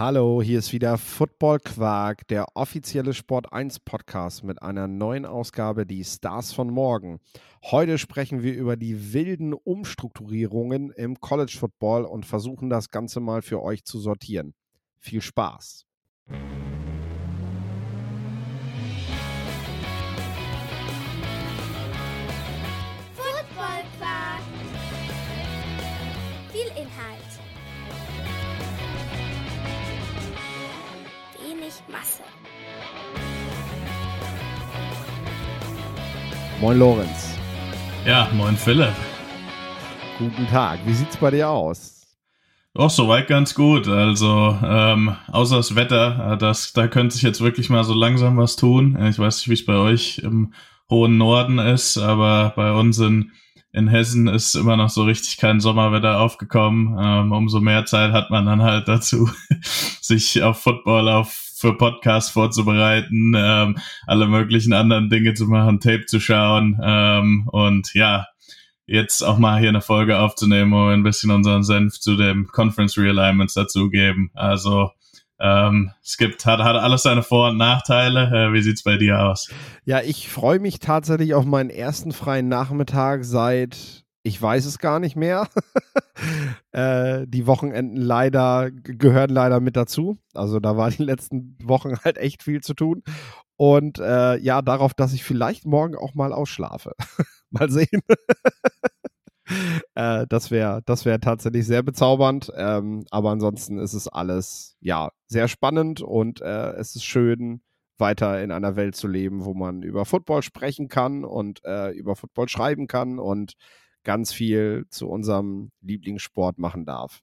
Hallo, hier ist wieder Football Quark, der offizielle Sport 1 Podcast mit einer neuen Ausgabe, die Stars von morgen. Heute sprechen wir über die wilden Umstrukturierungen im College Football und versuchen das Ganze mal für euch zu sortieren. Viel Spaß! Masse. Moin Lorenz, Ja, moin Philipp. guten Tag. Wie sieht's bei dir aus? Auch soweit ganz gut. Also, ähm, außer das Wetter, äh, das, da könnte sich jetzt wirklich mal so langsam was tun. Äh, Ich weiß nicht, wie es bei euch im hohen Norden ist, aber bei uns in, in Hessen ist immer noch so richtig kein Sommerwetter aufgekommen. Ähm, umso mehr Zeit hat man dann halt dazu, sich auf Football, auf für Podcasts vorzubereiten, ähm, alle möglichen anderen Dinge zu machen, Tape zu schauen ähm, und ja, jetzt auch mal hier eine Folge aufzunehmen, wo wir ein bisschen unseren Senf zu dem Conference Realignments dazugeben. Also ähm, es gibt, hat, hat alles seine Vor- und Nachteile. Äh, wie sieht's bei dir aus? Ja, ich freue mich tatsächlich auf meinen ersten freien Nachmittag seit, ich weiß es gar nicht mehr. äh, die Wochenenden leider gehören leider mit dazu. Also da war die letzten Wochen halt echt viel zu tun. Und äh, ja, darauf, dass ich vielleicht morgen auch mal ausschlafe. mal sehen. äh, das wäre das wär tatsächlich sehr bezaubernd. Ähm, aber ansonsten ist es alles, ja, sehr spannend und äh, es ist schön, weiter in einer Welt zu leben, wo man über Football sprechen kann und äh, über Football schreiben kann und ganz viel zu unserem Lieblingssport machen darf.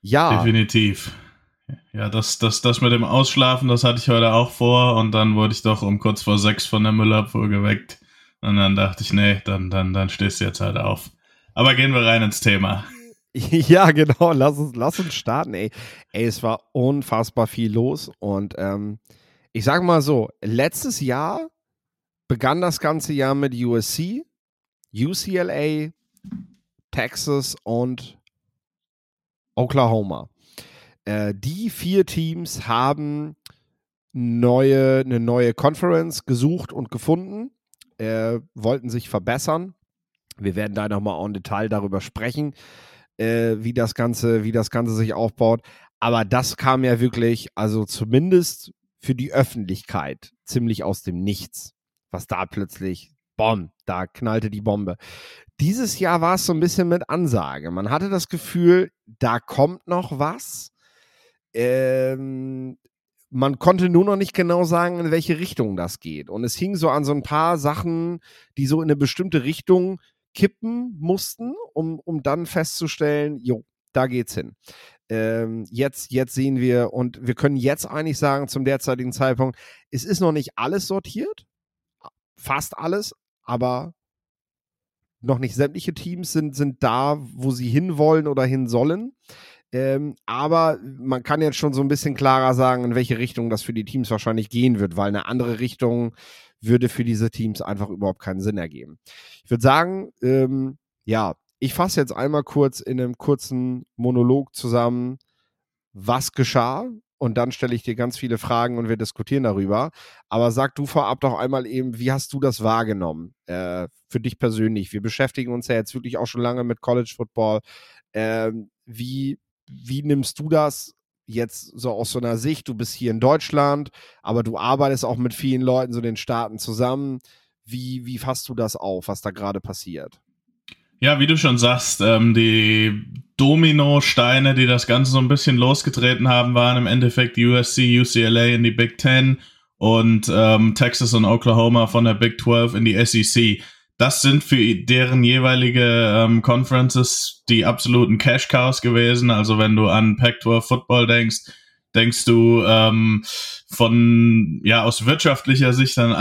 Ja, Definitiv. Ja, das, das, das mit dem Ausschlafen, das hatte ich heute auch vor und dann wurde ich doch um kurz vor sechs von der Müllabfuhr geweckt. Und dann dachte ich, nee, dann, dann, dann stehst du jetzt halt auf. Aber gehen wir rein ins Thema. Ja, genau. Lass uns, lass uns starten, ey. Ey, es war unfassbar viel los. Und ähm, ich sag mal so, letztes Jahr begann das ganze Jahr mit USC, UCLA, Texas und Oklahoma. Äh, die vier Teams haben neue, eine neue Conference gesucht und gefunden, äh, wollten sich verbessern. Wir werden da nochmal en Detail darüber sprechen, äh, wie, das Ganze, wie das Ganze sich aufbaut. Aber das kam ja wirklich, also zumindest für die Öffentlichkeit, ziemlich aus dem Nichts, was da plötzlich, bom, da knallte die Bombe. Dieses Jahr war es so ein bisschen mit Ansage. Man hatte das Gefühl, da kommt noch was. Ähm, man konnte nur noch nicht genau sagen, in welche Richtung das geht. Und es hing so an so ein paar Sachen, die so in eine bestimmte Richtung kippen mussten, um, um dann festzustellen, jo, da geht's hin. Ähm, jetzt, jetzt sehen wir, und wir können jetzt eigentlich sagen, zum derzeitigen Zeitpunkt, es ist noch nicht alles sortiert, fast alles, aber noch nicht sämtliche Teams sind, sind da, wo sie hinwollen oder hin sollen. Ähm, aber man kann jetzt schon so ein bisschen klarer sagen, in welche Richtung das für die Teams wahrscheinlich gehen wird, weil eine andere Richtung würde für diese Teams einfach überhaupt keinen Sinn ergeben. Ich würde sagen, ähm, ja, ich fasse jetzt einmal kurz in einem kurzen Monolog zusammen, was geschah. Und dann stelle ich dir ganz viele Fragen und wir diskutieren darüber. Aber sag du vorab doch einmal eben, wie hast du das wahrgenommen äh, für dich persönlich? Wir beschäftigen uns ja jetzt wirklich auch schon lange mit College Football. Ähm, wie, wie nimmst du das jetzt so aus so einer Sicht? Du bist hier in Deutschland, aber du arbeitest auch mit vielen Leuten so den Staaten zusammen. Wie, wie fasst du das auf, was da gerade passiert? Ja, wie du schon sagst, ähm, die Dominosteine, die das Ganze so ein bisschen losgetreten haben, waren im Endeffekt USC, UCLA in die Big Ten und ähm, Texas und Oklahoma von der Big 12 in die SEC. Das sind für deren jeweilige ähm, Conferences die absoluten Cash Cows gewesen. Also wenn du an Pac-12 Football denkst, denkst du ähm, von ja aus wirtschaftlicher Sicht dann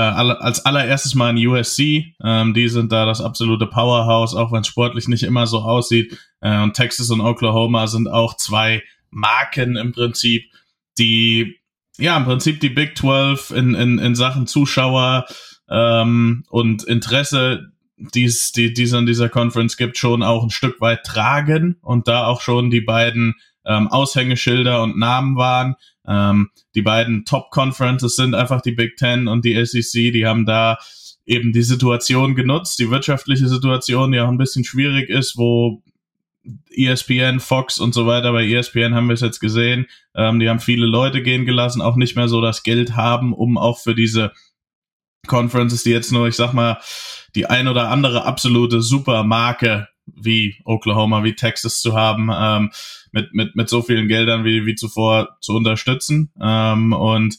äh, als allererstes mal in USC. Ähm, die sind da das absolute Powerhouse, auch wenn es sportlich nicht immer so aussieht. Äh, und Texas und Oklahoma sind auch zwei Marken im Prinzip, die ja im Prinzip die Big 12 in, in, in Sachen Zuschauer ähm, und Interesse, die es die, die es an dieser Conference gibt, schon auch ein Stück weit tragen und da auch schon die beiden ähm, Aushängeschilder und Namen waren. Ähm, die beiden Top-Conferences sind einfach die Big Ten und die SEC. Die haben da eben die Situation genutzt, die wirtschaftliche Situation, die auch ein bisschen schwierig ist, wo ESPN, Fox und so weiter, bei ESPN haben wir es jetzt gesehen, ähm, die haben viele Leute gehen gelassen, auch nicht mehr so das Geld haben, um auch für diese Conferences, die jetzt nur, ich sag mal, die ein oder andere absolute Supermarke wie Oklahoma, wie Texas zu haben, ähm, mit, mit, mit so vielen Geldern wie, wie zuvor zu unterstützen. Ähm, und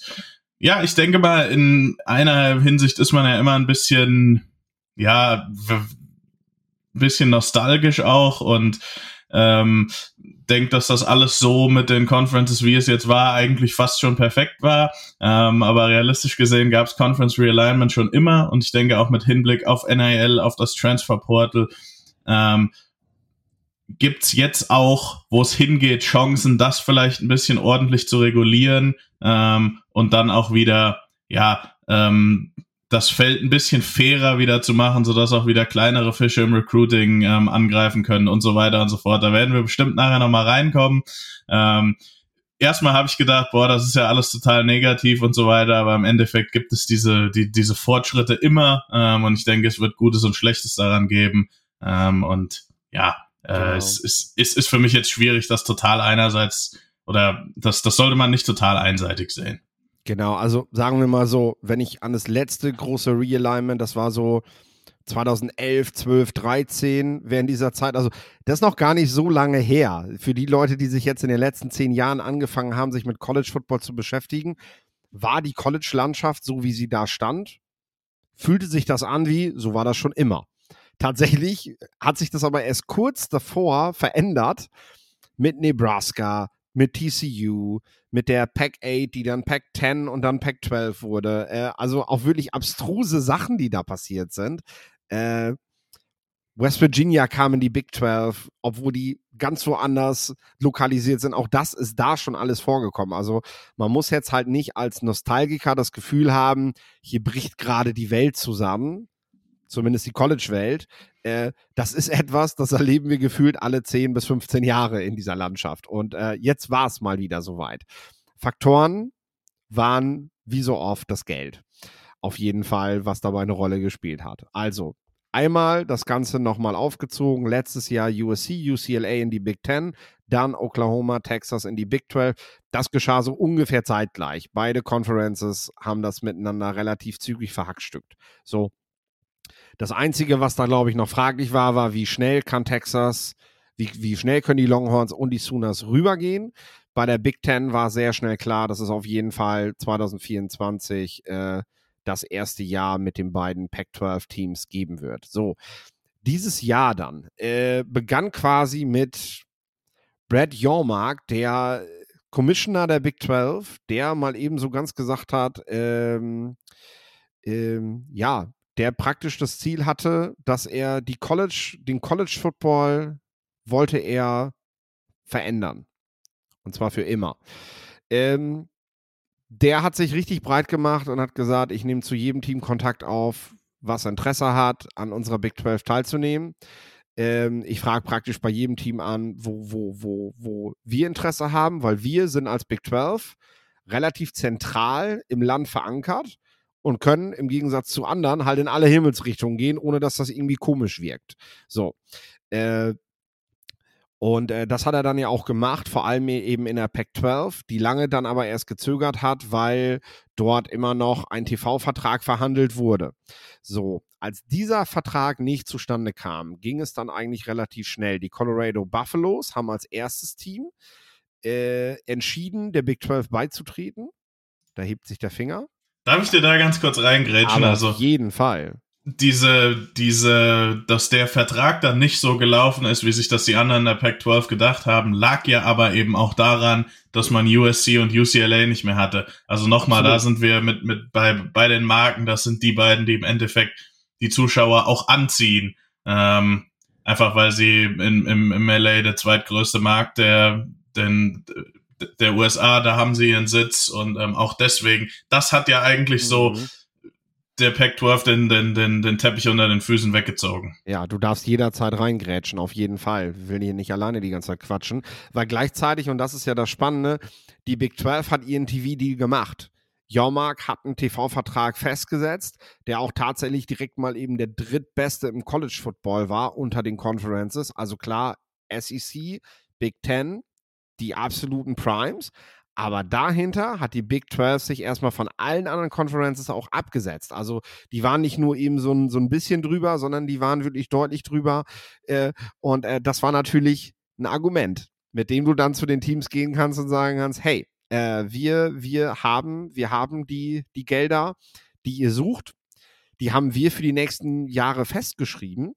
ja, ich denke mal, in einer Hinsicht ist man ja immer ein bisschen, ja, bisschen nostalgisch auch und ähm, denkt, dass das alles so mit den Conferences, wie es jetzt war, eigentlich fast schon perfekt war. Ähm, aber realistisch gesehen gab es Conference Realignment schon immer und ich denke auch mit Hinblick auf NIL, auf das Transfer Ähm, gibt's jetzt auch, wo es hingeht, Chancen, das vielleicht ein bisschen ordentlich zu regulieren ähm, und dann auch wieder, ja, ähm, das Feld ein bisschen fairer wieder zu machen, sodass auch wieder kleinere Fische im Recruiting ähm, angreifen können und so weiter und so fort. Da werden wir bestimmt nachher nochmal reinkommen. Ähm, erstmal habe ich gedacht, boah, das ist ja alles total negativ und so weiter, aber im Endeffekt gibt es diese, die, diese Fortschritte immer ähm, und ich denke, es wird Gutes und Schlechtes daran geben. Ähm, und ja, äh, genau. es, es, es ist für mich jetzt schwierig, das total einerseits oder das, das sollte man nicht total einseitig sehen. Genau, also sagen wir mal so, wenn ich an das letzte große Realignment, das war so 2011, 12, 13, während dieser Zeit, also das ist noch gar nicht so lange her. Für die Leute, die sich jetzt in den letzten zehn Jahren angefangen haben, sich mit College Football zu beschäftigen, war die College-Landschaft so, wie sie da stand? Fühlte sich das an wie, so war das schon immer. Tatsächlich hat sich das aber erst kurz davor verändert mit Nebraska, mit TCU, mit der Pack 8, die dann Pack 10 und dann Pack 12 wurde. Äh, also auch wirklich abstruse Sachen, die da passiert sind. Äh, West Virginia kam in die Big 12, obwohl die ganz woanders lokalisiert sind. Auch das ist da schon alles vorgekommen. Also man muss jetzt halt nicht als Nostalgiker das Gefühl haben, hier bricht gerade die Welt zusammen, zumindest die College-Welt. Äh, das ist etwas, das erleben wir gefühlt alle 10 bis 15 Jahre in dieser Landschaft. Und äh, jetzt war es mal wieder soweit. Faktoren waren wie so oft das Geld. Auf jeden Fall, was dabei eine Rolle gespielt hat. Also, einmal das Ganze nochmal aufgezogen. Letztes Jahr USC, UCLA in die Big Ten, dann Oklahoma, Texas in die Big 12. Das geschah so ungefähr zeitgleich. Beide Conferences haben das miteinander relativ zügig verhackstückt. So, das Einzige, was da, glaube ich, noch fraglich war, war, wie schnell kann Texas, wie, wie schnell können die Longhorns und die Sooners rübergehen. Bei der Big Ten war sehr schnell klar, dass es auf jeden Fall 2024 äh, das erste Jahr mit den beiden Pac-12-Teams geben wird. So, dieses Jahr dann äh, begann quasi mit Brad Yormark, der Commissioner der Big 12, der mal eben so ganz gesagt hat, ähm, ähm, ja, der praktisch das Ziel hatte, dass er die College, den College Football wollte er verändern. Und zwar für immer. Ähm, der hat sich richtig breit gemacht und hat gesagt, ich nehme zu jedem Team Kontakt auf, was Interesse hat, an unserer Big 12 teilzunehmen. Ähm, ich frage praktisch bei jedem Team an, wo, wo, wo, wo wir Interesse haben, weil wir sind als Big 12 relativ zentral im Land verankert und können im Gegensatz zu anderen halt in alle Himmelsrichtungen gehen, ohne dass das irgendwie komisch wirkt. So. Äh, und äh, das hat er dann ja auch gemacht, vor allem eben in der Pac 12, die lange dann aber erst gezögert hat, weil dort immer noch ein TV-Vertrag verhandelt wurde. So, als dieser Vertrag nicht zustande kam, ging es dann eigentlich relativ schnell. Die Colorado Buffaloes haben als erstes Team äh, entschieden, der Big 12 beizutreten. Da hebt sich der Finger. Darf ich dir da ganz kurz reingrätschen? Aber also, auf jeden Fall. Diese, diese, dass der Vertrag dann nicht so gelaufen ist, wie sich das die anderen der Pac-12 gedacht haben, lag ja aber eben auch daran, dass man USC und UCLA nicht mehr hatte. Also nochmal, da sind wir mit, mit bei, bei den Marken, das sind die beiden, die im Endeffekt die Zuschauer auch anziehen. Ähm, einfach weil sie in, im, im LA der zweitgrößte Markt der, den, der USA, da haben sie ihren Sitz und ähm, auch deswegen, das hat ja eigentlich mhm. so der Pac-12 den, den, den, den Teppich unter den Füßen weggezogen. Ja, du darfst jederzeit reingrätschen, auf jeden Fall. Ich will hier nicht alleine die ganze Zeit quatschen. Weil gleichzeitig, und das ist ja das Spannende, die Big 12 hat ihren TV-Deal gemacht. Jormark hat einen TV-Vertrag festgesetzt, der auch tatsächlich direkt mal eben der drittbeste im College Football war unter den Conferences. Also klar, SEC, Big Ten, die absoluten Primes. Aber dahinter hat die Big 12 sich erstmal von allen anderen Conferences auch abgesetzt. Also die waren nicht nur eben so ein, so ein bisschen drüber, sondern die waren wirklich deutlich drüber. Äh, und äh, das war natürlich ein Argument, mit dem du dann zu den Teams gehen kannst und sagen kannst, hey, äh, wir, wir haben, wir haben die, die Gelder, die ihr sucht, die haben wir für die nächsten Jahre festgeschrieben.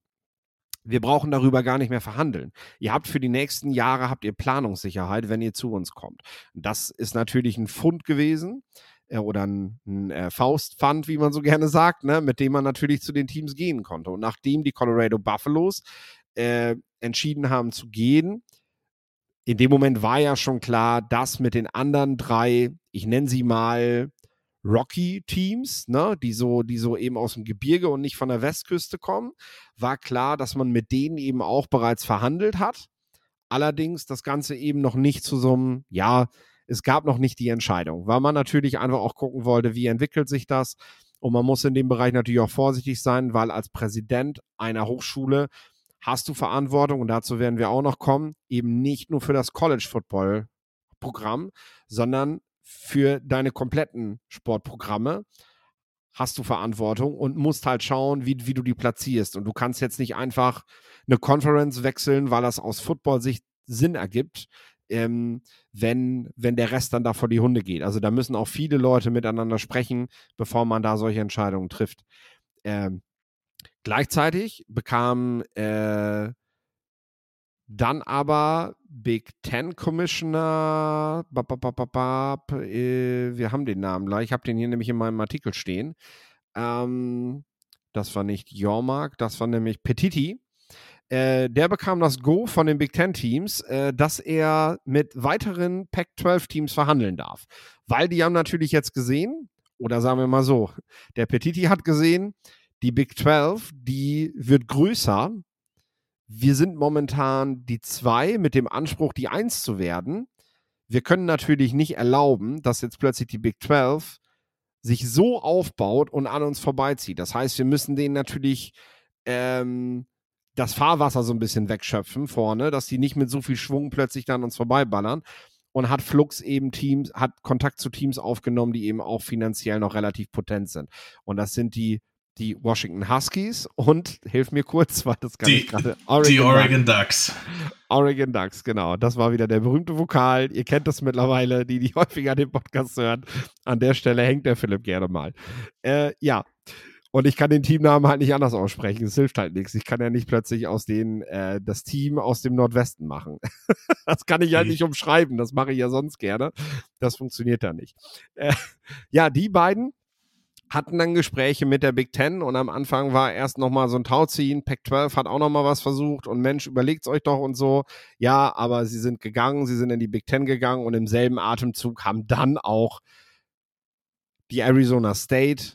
Wir brauchen darüber gar nicht mehr verhandeln. Ihr habt für die nächsten Jahre habt ihr Planungssicherheit, wenn ihr zu uns kommt. Das ist natürlich ein Fund gewesen äh, oder ein, ein äh, Faustpfand, wie man so gerne sagt, ne, mit dem man natürlich zu den Teams gehen konnte. Und nachdem die Colorado Buffaloes äh, entschieden haben zu gehen, in dem Moment war ja schon klar, dass mit den anderen drei, ich nenne sie mal Rocky-Teams, ne, die so, die so eben aus dem Gebirge und nicht von der Westküste kommen, war klar, dass man mit denen eben auch bereits verhandelt hat. Allerdings das Ganze eben noch nicht zu so einem, ja, es gab noch nicht die Entscheidung, weil man natürlich einfach auch gucken wollte, wie entwickelt sich das. Und man muss in dem Bereich natürlich auch vorsichtig sein, weil als Präsident einer Hochschule hast du Verantwortung, und dazu werden wir auch noch kommen, eben nicht nur für das College Football Programm, sondern für deine kompletten Sportprogramme hast du Verantwortung und musst halt schauen, wie, wie du die platzierst. Und du kannst jetzt nicht einfach eine Conference wechseln, weil das aus Football-Sicht Sinn ergibt, ähm, wenn, wenn der Rest dann da vor die Hunde geht. Also da müssen auch viele Leute miteinander sprechen, bevor man da solche Entscheidungen trifft. Ähm, gleichzeitig bekam äh, dann aber Big Ten Commissioner, äh, wir haben den Namen gleich, ich habe den hier nämlich in meinem Artikel stehen. Ähm, das war nicht Jormark, das war nämlich Petiti. Äh, der bekam das Go von den Big Ten Teams, äh, dass er mit weiteren Pac-12 Teams verhandeln darf. Weil die haben natürlich jetzt gesehen, oder sagen wir mal so, der Petiti hat gesehen, die Big 12, die wird größer wir sind momentan die zwei mit dem Anspruch, die Eins zu werden. Wir können natürlich nicht erlauben, dass jetzt plötzlich die Big 12 sich so aufbaut und an uns vorbeizieht. Das heißt, wir müssen denen natürlich ähm, das Fahrwasser so ein bisschen wegschöpfen vorne, dass die nicht mit so viel Schwung plötzlich dann uns vorbeiballern. Und hat Flux eben Teams, hat Kontakt zu Teams aufgenommen, die eben auch finanziell noch relativ potent sind. Und das sind die die Washington Huskies und hilf mir kurz, weil das gar die, nicht gerade die Oregon Ducks. Oregon Ducks, genau. Das war wieder der berühmte Vokal. Ihr kennt das mittlerweile, die, die häufiger den Podcast hören. An der Stelle hängt der Philipp gerne mal. Äh, ja. Und ich kann den Teamnamen halt nicht anders aussprechen. Es hilft halt nichts. Ich kann ja nicht plötzlich aus denen äh, das Team aus dem Nordwesten machen. das kann ich halt mhm. nicht umschreiben. Das mache ich ja sonst gerne. Das funktioniert da nicht. Äh, ja, die beiden hatten dann Gespräche mit der Big Ten und am Anfang war erst nochmal so ein Tauziehen. Pac-12 hat auch nochmal was versucht und Mensch, überlegt's euch doch und so. Ja, aber sie sind gegangen, sie sind in die Big Ten gegangen und im selben Atemzug haben dann auch die Arizona State,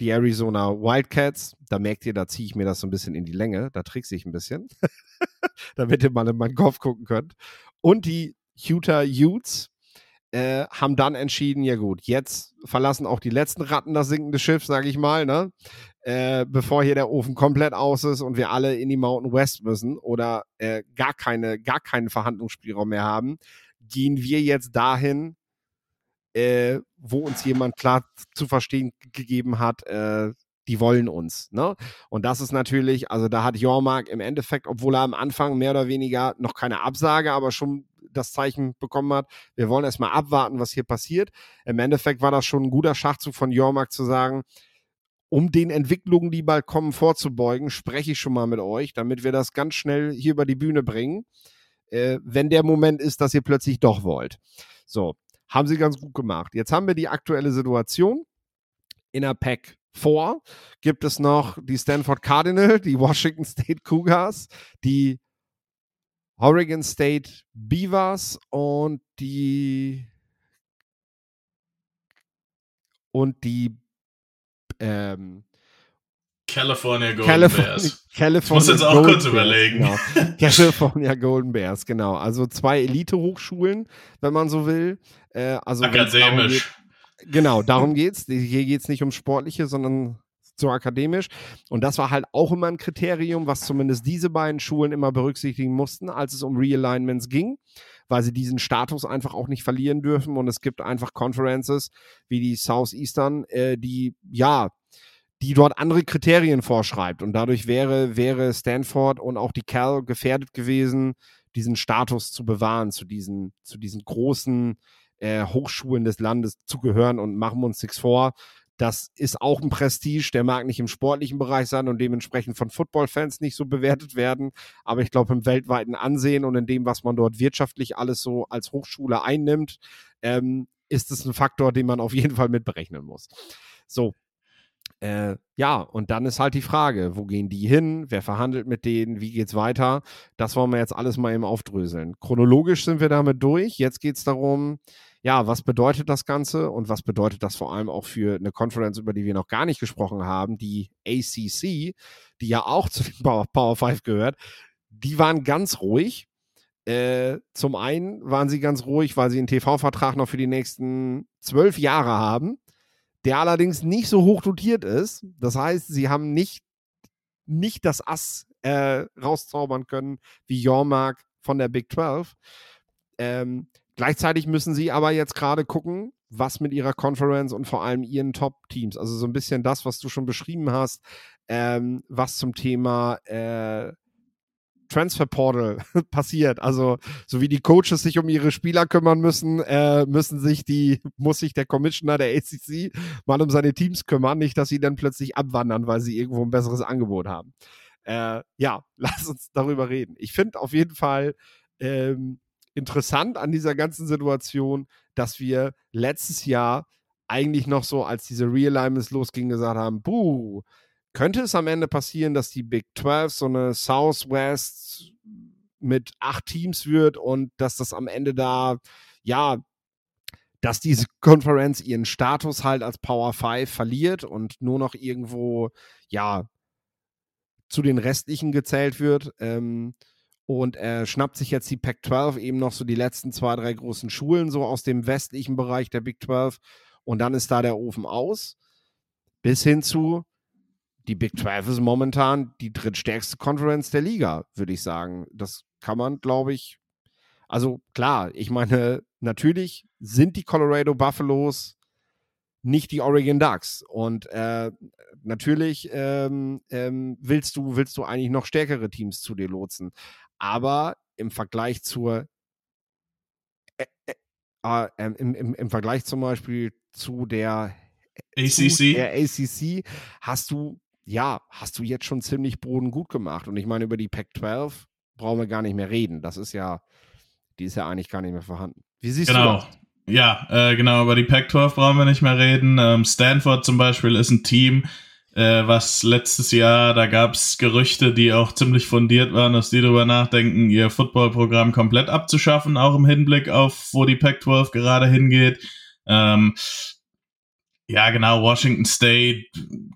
die Arizona Wildcats, da merkt ihr, da ziehe ich mir das so ein bisschen in die Länge, da trickse ich ein bisschen, damit ihr mal in meinen Kopf gucken könnt. Und die Utah Utes, äh, haben dann entschieden, ja gut, jetzt verlassen auch die letzten Ratten das sinkende Schiff, sage ich mal, ne? Äh, bevor hier der Ofen komplett aus ist und wir alle in die Mountain West müssen oder äh, gar keine, gar keinen Verhandlungsspielraum mehr haben, gehen wir jetzt dahin, äh, wo uns jemand klar zu verstehen gegeben hat, äh, die wollen uns. Ne? Und das ist natürlich, also da hat Jormark im Endeffekt, obwohl er am Anfang mehr oder weniger noch keine Absage, aber schon das Zeichen bekommen hat, wir wollen erstmal abwarten, was hier passiert. Im Endeffekt war das schon ein guter Schachzug von Jormark zu sagen, um den Entwicklungen, die bald kommen, vorzubeugen, spreche ich schon mal mit euch, damit wir das ganz schnell hier über die Bühne bringen, äh, wenn der Moment ist, dass ihr plötzlich doch wollt. So, haben sie ganz gut gemacht. Jetzt haben wir die aktuelle Situation. In der Pack 4 gibt es noch die Stanford Cardinal, die Washington State Cougars, die Oregon State Beavers und die und die ähm, California Golden California, Bears. California Ich muss jetzt auch Golden kurz Bears, überlegen. Genau. California Golden Bears, genau. Also zwei Elite-Hochschulen, wenn man so will. Äh, also darum Akademisch. Geht, genau, darum geht's. Hier geht's nicht ums Sportliche, sondern so akademisch. Und das war halt auch immer ein Kriterium, was zumindest diese beiden Schulen immer berücksichtigen mussten, als es um Realignments ging, weil sie diesen Status einfach auch nicht verlieren dürfen. Und es gibt einfach Conferences wie die Southeastern, äh, die ja die dort andere Kriterien vorschreibt. Und dadurch wäre, wäre Stanford und auch die Cal gefährdet gewesen, diesen Status zu bewahren, zu diesen, zu diesen großen äh, Hochschulen des Landes zu gehören und machen wir uns nichts vor. Das ist auch ein Prestige, der mag nicht im sportlichen Bereich sein und dementsprechend von Football-Fans nicht so bewertet werden. Aber ich glaube, im weltweiten Ansehen und in dem, was man dort wirtschaftlich alles so als Hochschule einnimmt, ähm, ist es ein Faktor, den man auf jeden Fall mitberechnen muss. So, äh, ja, und dann ist halt die Frage, wo gehen die hin? Wer verhandelt mit denen? Wie geht's weiter? Das wollen wir jetzt alles mal eben aufdröseln. Chronologisch sind wir damit durch. Jetzt geht es darum, ja, was bedeutet das Ganze und was bedeutet das vor allem auch für eine Conference, über die wir noch gar nicht gesprochen haben, die ACC, die ja auch zu den Power, Power 5 gehört. Die waren ganz ruhig. Äh, zum einen waren sie ganz ruhig, weil sie einen TV-Vertrag noch für die nächsten zwölf Jahre haben der allerdings nicht so hoch dotiert ist. Das heißt, sie haben nicht, nicht das Ass äh, rauszaubern können wie Jormark von der Big 12. Ähm, gleichzeitig müssen sie aber jetzt gerade gucken, was mit ihrer Conference und vor allem ihren Top-Teams, also so ein bisschen das, was du schon beschrieben hast, ähm, was zum Thema äh, Transfer Portal passiert. Also, so wie die Coaches sich um ihre Spieler kümmern müssen, äh, müssen sich die, muss sich der Commissioner der ACC mal um seine Teams kümmern, nicht, dass sie dann plötzlich abwandern, weil sie irgendwo ein besseres Angebot haben. Äh, ja, lass uns darüber reden. Ich finde auf jeden Fall ähm, interessant an dieser ganzen Situation, dass wir letztes Jahr eigentlich noch so, als diese Realignments losgingen, gesagt haben, buh, könnte es am Ende passieren, dass die Big 12 so eine Southwest mit acht Teams wird und dass das am Ende da, ja, dass diese Konferenz ihren Status halt als Power 5 verliert und nur noch irgendwo, ja, zu den restlichen gezählt wird. Ähm, und er schnappt sich jetzt die Pac-12 eben noch so die letzten zwei, drei großen Schulen so aus dem westlichen Bereich der Big 12 und dann ist da der Ofen aus. Bis hin zu, die Big 12 ist momentan die drittstärkste Conference der Liga, würde ich sagen. Das kann man, glaube ich, also klar, ich meine, natürlich sind die Colorado Buffaloes nicht die Oregon Ducks. Und äh, natürlich ähm, ähm, willst, du, willst du eigentlich noch stärkere Teams zu dir lotsen. Aber im Vergleich zur äh, äh, äh, im, im, im Vergleich zum Beispiel zu der ACC? der ACC hast du ja, hast du jetzt schon ziemlich Boden gut gemacht. Und ich meine, über die Pac-12 brauchen wir gar nicht mehr reden. Das ist ja, die ist ja eigentlich gar nicht mehr vorhanden. Wie siehst genau. du das? Ja, äh, genau, über die Pac-12 brauchen wir nicht mehr reden. Ähm, Stanford zum Beispiel ist ein Team, äh, was letztes Jahr, da gab es Gerüchte, die auch ziemlich fundiert waren, dass die darüber nachdenken, ihr Footballprogramm komplett abzuschaffen, auch im Hinblick auf, wo die Pac-12 gerade hingeht. Ähm, ja, genau, Washington State,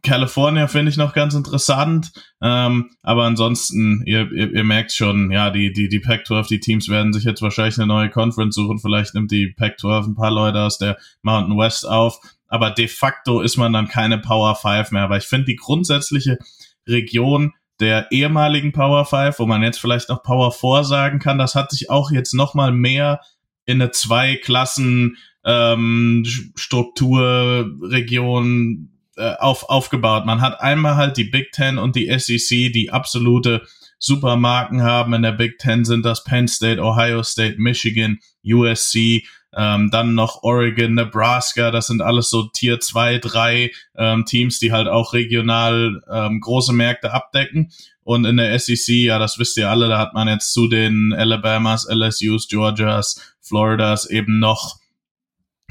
California finde ich noch ganz interessant. Ähm, aber ansonsten, ihr, ihr, ihr merkt schon, ja, die, die, die Pac-12, die Teams werden sich jetzt wahrscheinlich eine neue Conference suchen. Vielleicht nimmt die Pac-12 ein paar Leute aus der Mountain West auf. Aber de facto ist man dann keine Power 5 mehr. Aber ich finde die grundsätzliche Region der ehemaligen Power 5, wo man jetzt vielleicht noch Power 4 sagen kann, das hat sich auch jetzt nochmal mehr in eine zwei Klassen ähm, Strukturregion äh, auf, aufgebaut. Man hat einmal halt die Big Ten und die SEC, die absolute Supermarken haben. In der Big Ten sind das Penn State, Ohio State, Michigan, USC, ähm, dann noch Oregon, Nebraska, das sind alles so Tier 2, 3 ähm, Teams, die halt auch regional ähm, große Märkte abdecken. Und in der SEC, ja, das wisst ihr alle, da hat man jetzt zu den Alabamas, LSUs, Georgias, Floridas eben noch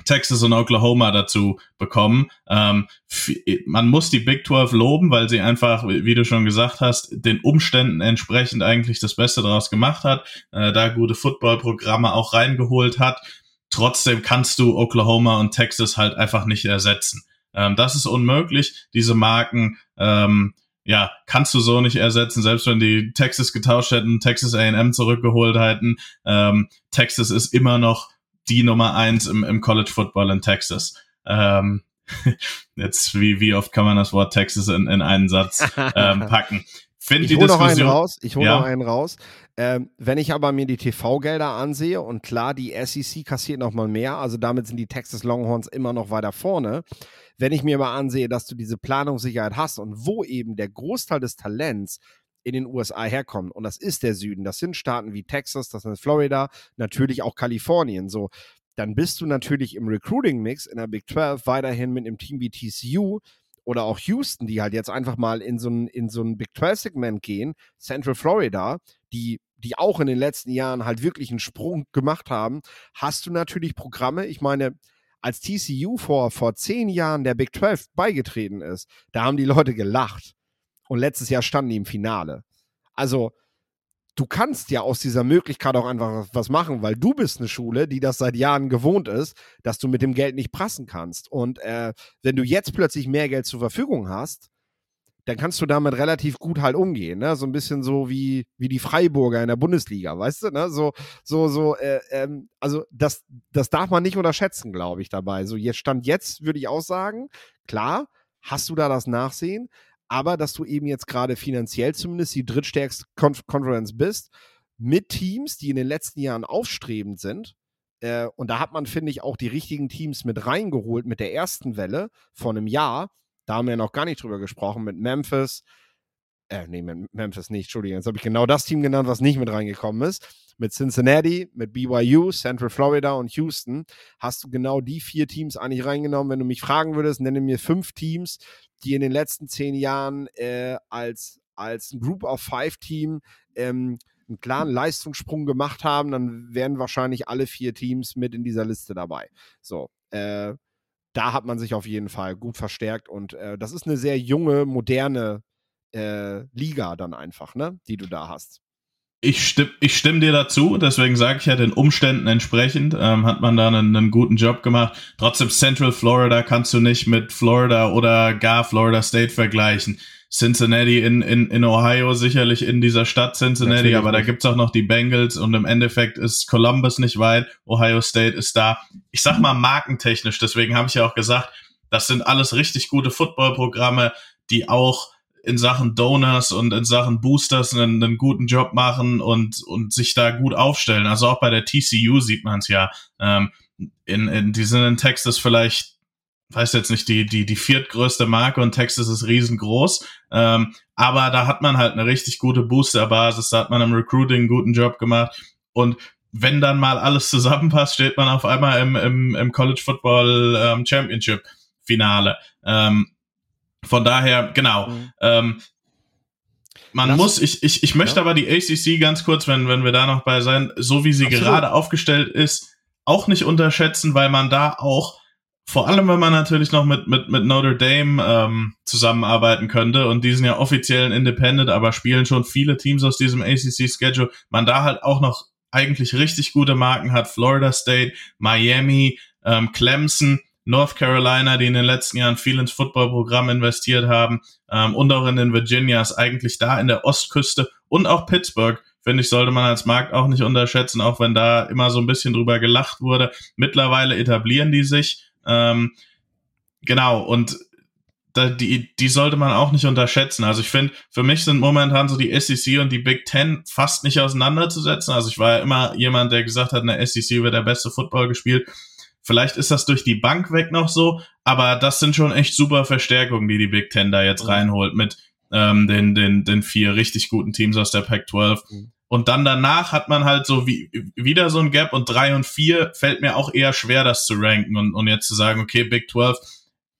Texas und Oklahoma dazu bekommen. Ähm, man muss die Big 12 loben, weil sie einfach, wie du schon gesagt hast, den Umständen entsprechend eigentlich das Beste daraus gemacht hat, äh, da gute Footballprogramme auch reingeholt hat. Trotzdem kannst du Oklahoma und Texas halt einfach nicht ersetzen. Ähm, das ist unmöglich. Diese Marken, ähm, ja, kannst du so nicht ersetzen, selbst wenn die Texas getauscht hätten, Texas A&M zurückgeholt hätten. Ähm, Texas ist immer noch die Nummer eins im, im College Football in Texas. Ähm, jetzt, wie, wie oft kann man das Wort Texas in, in einen Satz ähm, packen? Find ich hole noch einen raus. Ich hole ja. noch einen raus. Ähm, wenn ich aber mir die TV-Gelder ansehe und klar, die SEC kassiert noch mal mehr, also damit sind die Texas Longhorns immer noch weiter vorne. Wenn ich mir mal ansehe, dass du diese Planungssicherheit hast und wo eben der Großteil des Talents in den USA herkommt, und das ist der Süden, das sind Staaten wie Texas, das ist Florida, natürlich auch Kalifornien, so, dann bist du natürlich im Recruiting-Mix in der Big 12 weiterhin mit einem Team wie TCU oder auch Houston, die halt jetzt einfach mal in so ein, in so ein Big 12-Segment gehen, Central Florida, die die auch in den letzten Jahren halt wirklich einen Sprung gemacht haben, hast du natürlich Programme. Ich meine, als TCU vor, vor zehn Jahren der Big 12 beigetreten ist, da haben die Leute gelacht. Und letztes Jahr standen die im Finale. Also, du kannst ja aus dieser Möglichkeit auch einfach was machen, weil du bist eine Schule, die das seit Jahren gewohnt ist, dass du mit dem Geld nicht prassen kannst. Und äh, wenn du jetzt plötzlich mehr Geld zur Verfügung hast, dann kannst du damit relativ gut halt umgehen, ne? So ein bisschen so wie, wie die Freiburger in der Bundesliga, weißt du, ne? So, so, so, äh, ähm, also das, das darf man nicht unterschätzen, glaube ich, dabei. So, jetzt Stand jetzt würde ich auch sagen, klar, hast du da das Nachsehen, aber dass du eben jetzt gerade finanziell zumindest die drittstärkste Con Conference bist, mit Teams, die in den letzten Jahren aufstrebend sind, äh, und da hat man, finde ich, auch die richtigen Teams mit reingeholt mit der ersten Welle von einem Jahr da haben wir noch gar nicht drüber gesprochen mit Memphis. Äh, nee, Memphis nicht, Entschuldigung. Jetzt habe ich genau das Team genannt, was nicht mit reingekommen ist. Mit Cincinnati, mit BYU, Central Florida und Houston hast du genau die vier Teams eigentlich reingenommen. Wenn du mich fragen würdest, nenne mir fünf Teams, die in den letzten zehn Jahren äh, als, als Group of Five Team ähm, einen klaren Leistungssprung gemacht haben, dann wären wahrscheinlich alle vier Teams mit in dieser Liste dabei. So, äh, da hat man sich auf jeden Fall gut verstärkt und äh, das ist eine sehr junge, moderne äh, Liga dann einfach, ne, die du da hast. Ich stimme, ich stimme dir dazu, deswegen sage ich ja den Umständen entsprechend, ähm, hat man da einen, einen, guten Job gemacht. Trotzdem Central Florida kannst du nicht mit Florida oder gar Florida State vergleichen. Cincinnati in, in, in Ohio sicherlich in dieser Stadt Cincinnati, Natürlich aber nicht. da gibt's auch noch die Bengals und im Endeffekt ist Columbus nicht weit, Ohio State ist da. Ich sag mal markentechnisch, deswegen habe ich ja auch gesagt, das sind alles richtig gute Footballprogramme, die auch in Sachen Donors und in Sachen Boosters einen, einen, guten Job machen und, und sich da gut aufstellen. Also auch bei der TCU sieht man es ja. Ähm, in, in, die sind in Texas vielleicht weiß jetzt nicht, die, die, die viertgrößte Marke und Texas ist riesengroß. Ähm, aber da hat man halt eine richtig gute Boosterbasis, da hat man im Recruiting einen guten Job gemacht. Und wenn dann mal alles zusammenpasst, steht man auf einmal im, im, im College Football ähm, Championship Finale. Ähm, von daher, genau. Mhm. Ähm, man das muss, ich, ich, ich möchte ja. aber die ACC ganz kurz, wenn, wenn wir da noch bei sein, so wie sie Absolut. gerade aufgestellt ist, auch nicht unterschätzen, weil man da auch vor allem, wenn man natürlich noch mit, mit, mit Notre Dame ähm, zusammenarbeiten könnte und die sind ja offiziell Independent, aber spielen schon viele Teams aus diesem ACC-Schedule, man da halt auch noch eigentlich richtig gute Marken hat. Florida State, Miami, ähm, Clemson, North Carolina, die in den letzten Jahren viel ins Footballprogramm investiert haben ähm, und auch in den Virginias, eigentlich da in der Ostküste und auch Pittsburgh, finde ich, sollte man als Markt auch nicht unterschätzen, auch wenn da immer so ein bisschen drüber gelacht wurde. Mittlerweile etablieren die sich ähm, genau, und da, die, die sollte man auch nicht unterschätzen. Also ich finde, für mich sind momentan so die SEC und die Big Ten fast nicht auseinanderzusetzen. Also ich war ja immer jemand, der gesagt hat, in der SEC wird der beste Football gespielt. Vielleicht ist das durch die Bank weg noch so, aber das sind schon echt super Verstärkungen, die die Big Ten da jetzt reinholt mit ähm, den, den, den vier richtig guten Teams aus der Pac-12. Mhm. Und dann danach hat man halt so wie wieder so ein Gap und drei und vier fällt mir auch eher schwer, das zu ranken und, und jetzt zu sagen, okay, Big 12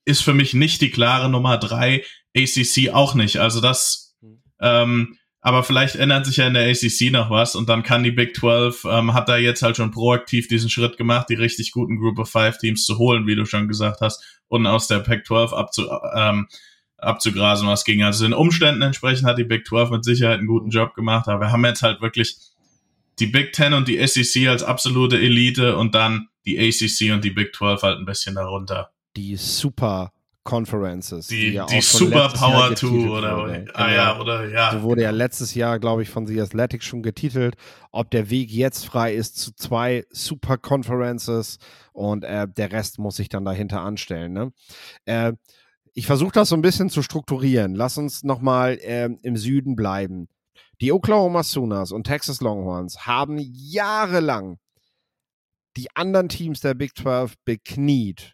ist für mich nicht die klare Nummer drei, ACC auch nicht. Also das, ähm, aber vielleicht ändert sich ja in der ACC noch was und dann kann die Big 12, ähm, hat da jetzt halt schon proaktiv diesen Schritt gemacht, die richtig guten Group of Five Teams zu holen, wie du schon gesagt hast, und aus der Pac 12 abzu, ähm, abzugrasen, was ging. Also den Umständen entsprechend hat die Big 12 mit Sicherheit einen guten Job gemacht, aber wir haben jetzt halt wirklich die Big 10 und die SEC als absolute Elite und dann die ACC und die Big 12 halt ein bisschen darunter. Die super Conferences. Die, ja die auch schon Super letztes Jahr Power getitelt 2 oder, wurde. ah, ja, Genau. oder ja. So wurde ja letztes Jahr, glaube ich, von The Athletic schon getitelt, ob der Weg jetzt frei ist zu zwei Super Conferences und äh, der Rest muss sich dann dahinter anstellen. Ne? Äh, ich versuche das so ein bisschen zu strukturieren. Lass uns nochmal ähm, im Süden bleiben. Die Oklahoma Sooners und Texas Longhorns haben jahrelang die anderen Teams der Big 12 bekniet,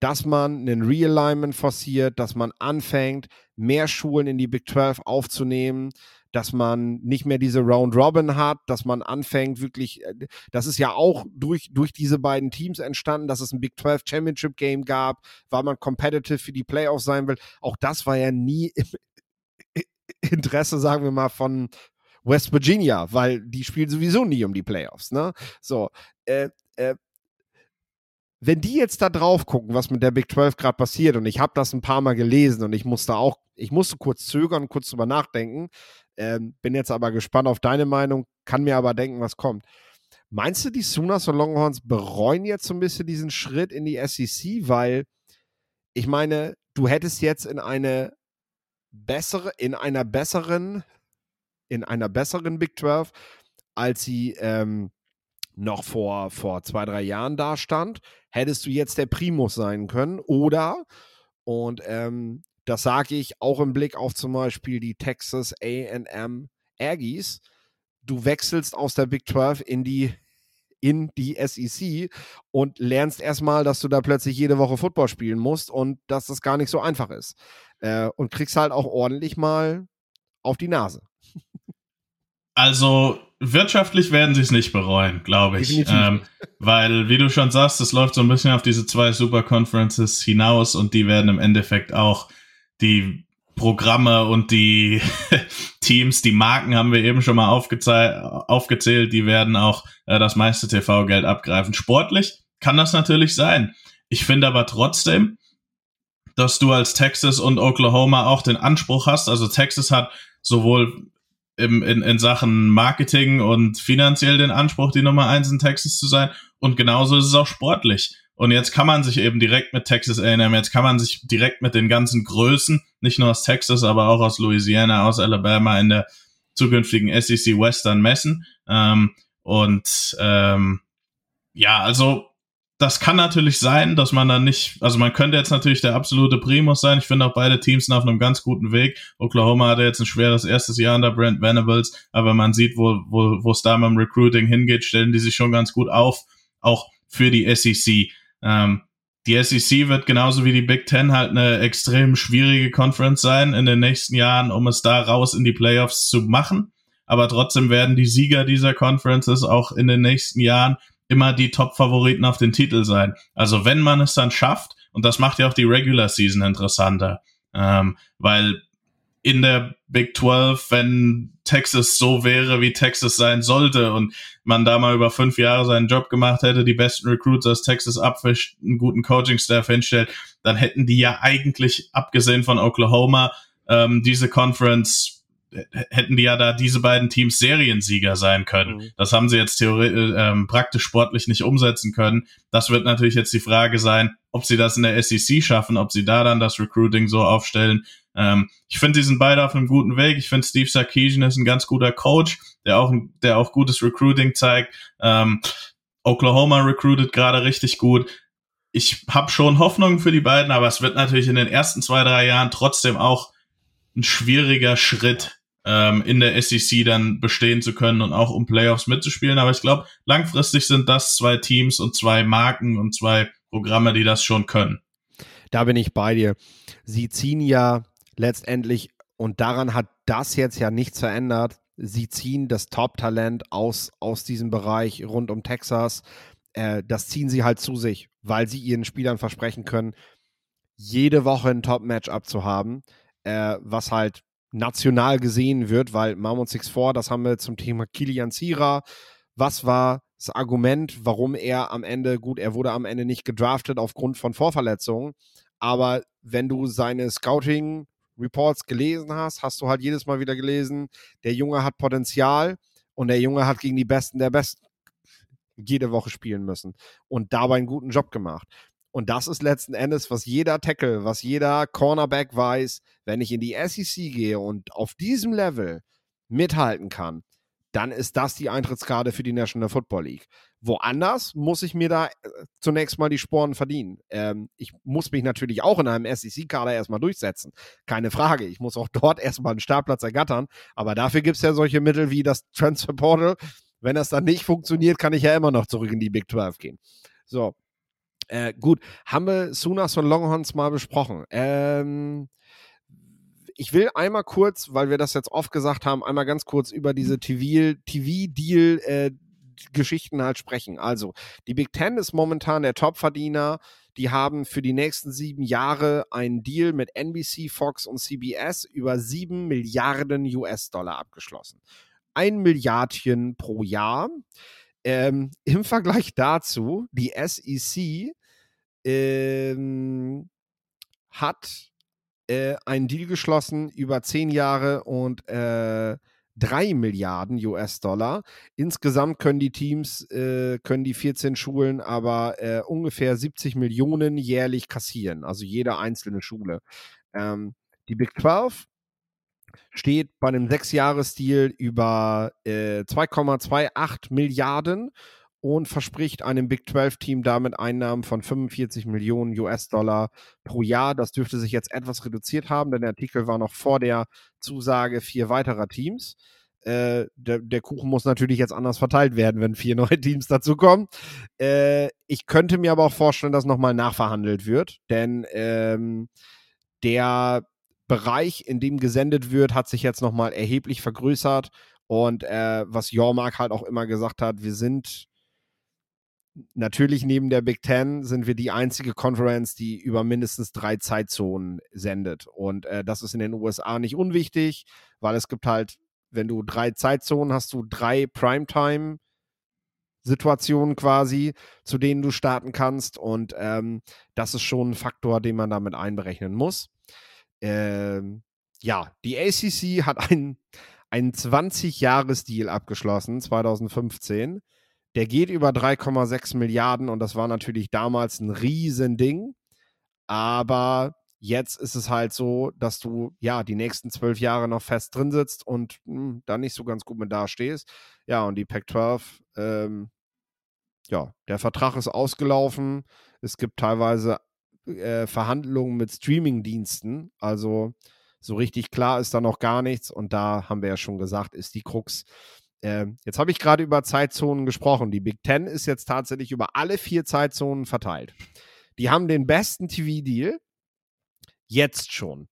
dass man einen Realignment forciert, dass man anfängt, mehr Schulen in die Big 12 aufzunehmen, dass man nicht mehr diese Round Robin hat, dass man anfängt wirklich, äh, das ist ja auch durch, durch diese beiden Teams entstanden, dass es ein Big 12 Championship Game gab, weil man competitive für die Playoffs sein will. Auch das war ja nie im Interesse, sagen wir mal, von West Virginia, weil die spielen sowieso nie um die Playoffs, ne? So, äh, äh, wenn die jetzt da drauf gucken, was mit der Big 12 gerade passiert, und ich habe das ein paar Mal gelesen und ich musste auch, ich musste kurz zögern, kurz drüber nachdenken, ähm, bin jetzt aber gespannt auf deine Meinung, kann mir aber denken, was kommt. Meinst du, die Sooners und Longhorns bereuen jetzt so ein bisschen diesen Schritt in die SEC? Weil ich meine, du hättest jetzt in eine bessere, in einer besseren, in einer besseren Big 12, als sie ähm, noch vor, vor zwei, drei Jahren da stand, hättest du jetzt der Primus sein können. Oder, und ähm, das sage ich auch im Blick auf zum Beispiel die Texas AM Aggies, du wechselst aus der Big 12 in die in die SEC und lernst erstmal, dass du da plötzlich jede Woche Football spielen musst und dass das gar nicht so einfach ist. Äh, und kriegst halt auch ordentlich mal auf die Nase. Also wirtschaftlich werden sie es nicht bereuen, glaube ich. Ähm, weil, wie du schon sagst, es läuft so ein bisschen auf diese zwei Super Conferences hinaus und die werden im Endeffekt auch die Programme und die Teams, die Marken haben wir eben schon mal aufgezählt, aufgezählt die werden auch äh, das meiste TV-Geld abgreifen. Sportlich kann das natürlich sein. Ich finde aber trotzdem, dass du als Texas und Oklahoma auch den Anspruch hast. Also Texas hat sowohl im, in, in Sachen Marketing und finanziell den Anspruch, die Nummer eins in Texas zu sein. Und genauso ist es auch sportlich. Und jetzt kann man sich eben direkt mit Texas A&M, jetzt kann man sich direkt mit den ganzen Größen, nicht nur aus Texas, aber auch aus Louisiana, aus Alabama in der zukünftigen SEC Western messen. Ähm, und ähm, ja, also das kann natürlich sein, dass man dann nicht, also man könnte jetzt natürlich der absolute Primus sein. Ich finde auch beide Teams sind auf einem ganz guten Weg. Oklahoma hatte jetzt ein schweres erstes Jahr unter Brent Venables, aber man sieht, wo, wo, wo es da mit dem Recruiting hingeht, stellen die sich schon ganz gut auf, auch für die SEC. Ähm, die SEC wird genauso wie die Big Ten halt eine extrem schwierige Conference sein in den nächsten Jahren, um es da raus in die Playoffs zu machen. Aber trotzdem werden die Sieger dieser Conferences auch in den nächsten Jahren immer die Top-Favoriten auf den Titel sein. Also wenn man es dann schafft, und das macht ja auch die Regular Season interessanter, ähm, weil in der Big 12, wenn Texas so wäre, wie Texas sein sollte und man da mal über fünf Jahre seinen Job gemacht hätte, die besten Recruits aus Texas abfischt, einen guten Coaching-Staff hinstellt, dann hätten die ja eigentlich, abgesehen von Oklahoma, ähm, diese Conference hätten die ja da diese beiden Teams Seriensieger sein können. Mhm. Das haben sie jetzt theoretisch ähm, praktisch sportlich nicht umsetzen können. Das wird natürlich jetzt die Frage sein, ob sie das in der SEC schaffen, ob sie da dann das Recruiting so aufstellen. Ähm, ich finde, die sind beide auf einem guten Weg. Ich finde, Steve Sarkisian ist ein ganz guter Coach, der auch, der auch gutes Recruiting zeigt. Ähm, Oklahoma recruited gerade richtig gut. Ich habe schon Hoffnung für die beiden, aber es wird natürlich in den ersten zwei, drei Jahren trotzdem auch ein schwieriger Schritt ähm, in der SEC dann bestehen zu können und auch um Playoffs mitzuspielen. Aber ich glaube, langfristig sind das zwei Teams und zwei Marken und zwei Programme, die das schon können. Da bin ich bei dir. Sie ziehen ja letztendlich, und daran hat das jetzt ja nichts verändert, sie ziehen das Top-Talent aus, aus diesem Bereich rund um Texas. Äh, das ziehen sie halt zu sich, weil sie ihren Spielern versprechen können, jede Woche ein Top-Match-up zu haben, äh, was halt national gesehen wird, weil Marmon 6-4, das haben wir zum Thema Kilian Zira. Was war das Argument, warum er am Ende, gut, er wurde am Ende nicht gedraftet aufgrund von Vorverletzungen, aber wenn du seine Scouting Reports gelesen hast, hast du halt jedes Mal wieder gelesen, der Junge hat Potenzial und der Junge hat gegen die Besten der Besten jede Woche spielen müssen und dabei einen guten Job gemacht. Und das ist letzten Endes, was jeder Tackle, was jeder Cornerback weiß, wenn ich in die SEC gehe und auf diesem Level mithalten kann, dann ist das die Eintrittskarte für die National Football League. Woanders muss ich mir da äh, zunächst mal die Sporen verdienen. Ähm, ich muss mich natürlich auch in einem SEC-Kader erstmal durchsetzen. Keine Frage. Ich muss auch dort erstmal einen Startplatz ergattern. Aber dafür gibt es ja solche Mittel wie das Transfer Portal. Wenn das dann nicht funktioniert, kann ich ja immer noch zurück in die Big 12 gehen. So. Äh, gut, haben wir Sunas von Longhorns mal besprochen. Ähm, ich will einmal kurz, weil wir das jetzt oft gesagt haben, einmal ganz kurz über diese TV-Deal äh, Geschichten halt sprechen. Also, die Big Ten ist momentan der Topverdiener. Die haben für die nächsten sieben Jahre einen Deal mit NBC, Fox und CBS über sieben Milliarden US-Dollar abgeschlossen. Ein Milliardchen pro Jahr. Ähm, Im Vergleich dazu, die SEC ähm, hat äh, einen Deal geschlossen über zehn Jahre und äh, 3 Milliarden US-Dollar. Insgesamt können die Teams, äh, können die 14 Schulen aber äh, ungefähr 70 Millionen jährlich kassieren, also jede einzelne Schule. Ähm, die Big 12 steht bei einem Sechsjahresdeal über äh, 2,28 Milliarden und verspricht einem Big 12-Team damit Einnahmen von 45 Millionen US-Dollar pro Jahr. Das dürfte sich jetzt etwas reduziert haben, denn der Artikel war noch vor der Zusage vier weiterer Teams. Äh, der, der, Kuchen muss natürlich jetzt anders verteilt werden, wenn vier neue Teams dazukommen. Äh, ich könnte mir aber auch vorstellen, dass nochmal nachverhandelt wird, denn ähm, der Bereich, in dem gesendet wird, hat sich jetzt nochmal erheblich vergrößert. Und äh, was Jormark halt auch immer gesagt hat, wir sind natürlich neben der Big Ten sind wir die einzige Conference, die über mindestens drei Zeitzonen sendet. Und äh, das ist in den USA nicht unwichtig, weil es gibt halt, wenn du drei Zeitzonen hast, du drei Primetime. Situationen quasi, zu denen du starten kannst. Und ähm, das ist schon ein Faktor, den man damit einberechnen muss. Ähm, ja, die ACC hat einen, einen 20-Jahres-Deal abgeschlossen, 2015 der geht über 3,6 Milliarden und das war natürlich damals ein Riesending. Aber jetzt ist es halt so, dass du ja die nächsten zwölf Jahre noch fest drin sitzt und hm, da nicht so ganz gut mit dastehst. Ja, und die Pac-12, ähm, ja, der Vertrag ist ausgelaufen. Es gibt teilweise äh, Verhandlungen mit Streaming-Diensten. Also so richtig klar ist da noch gar nichts. Und da haben wir ja schon gesagt, ist die Krux ähm, jetzt habe ich gerade über Zeitzonen gesprochen. Die Big Ten ist jetzt tatsächlich über alle vier Zeitzonen verteilt. Die haben den besten TV-Deal jetzt schon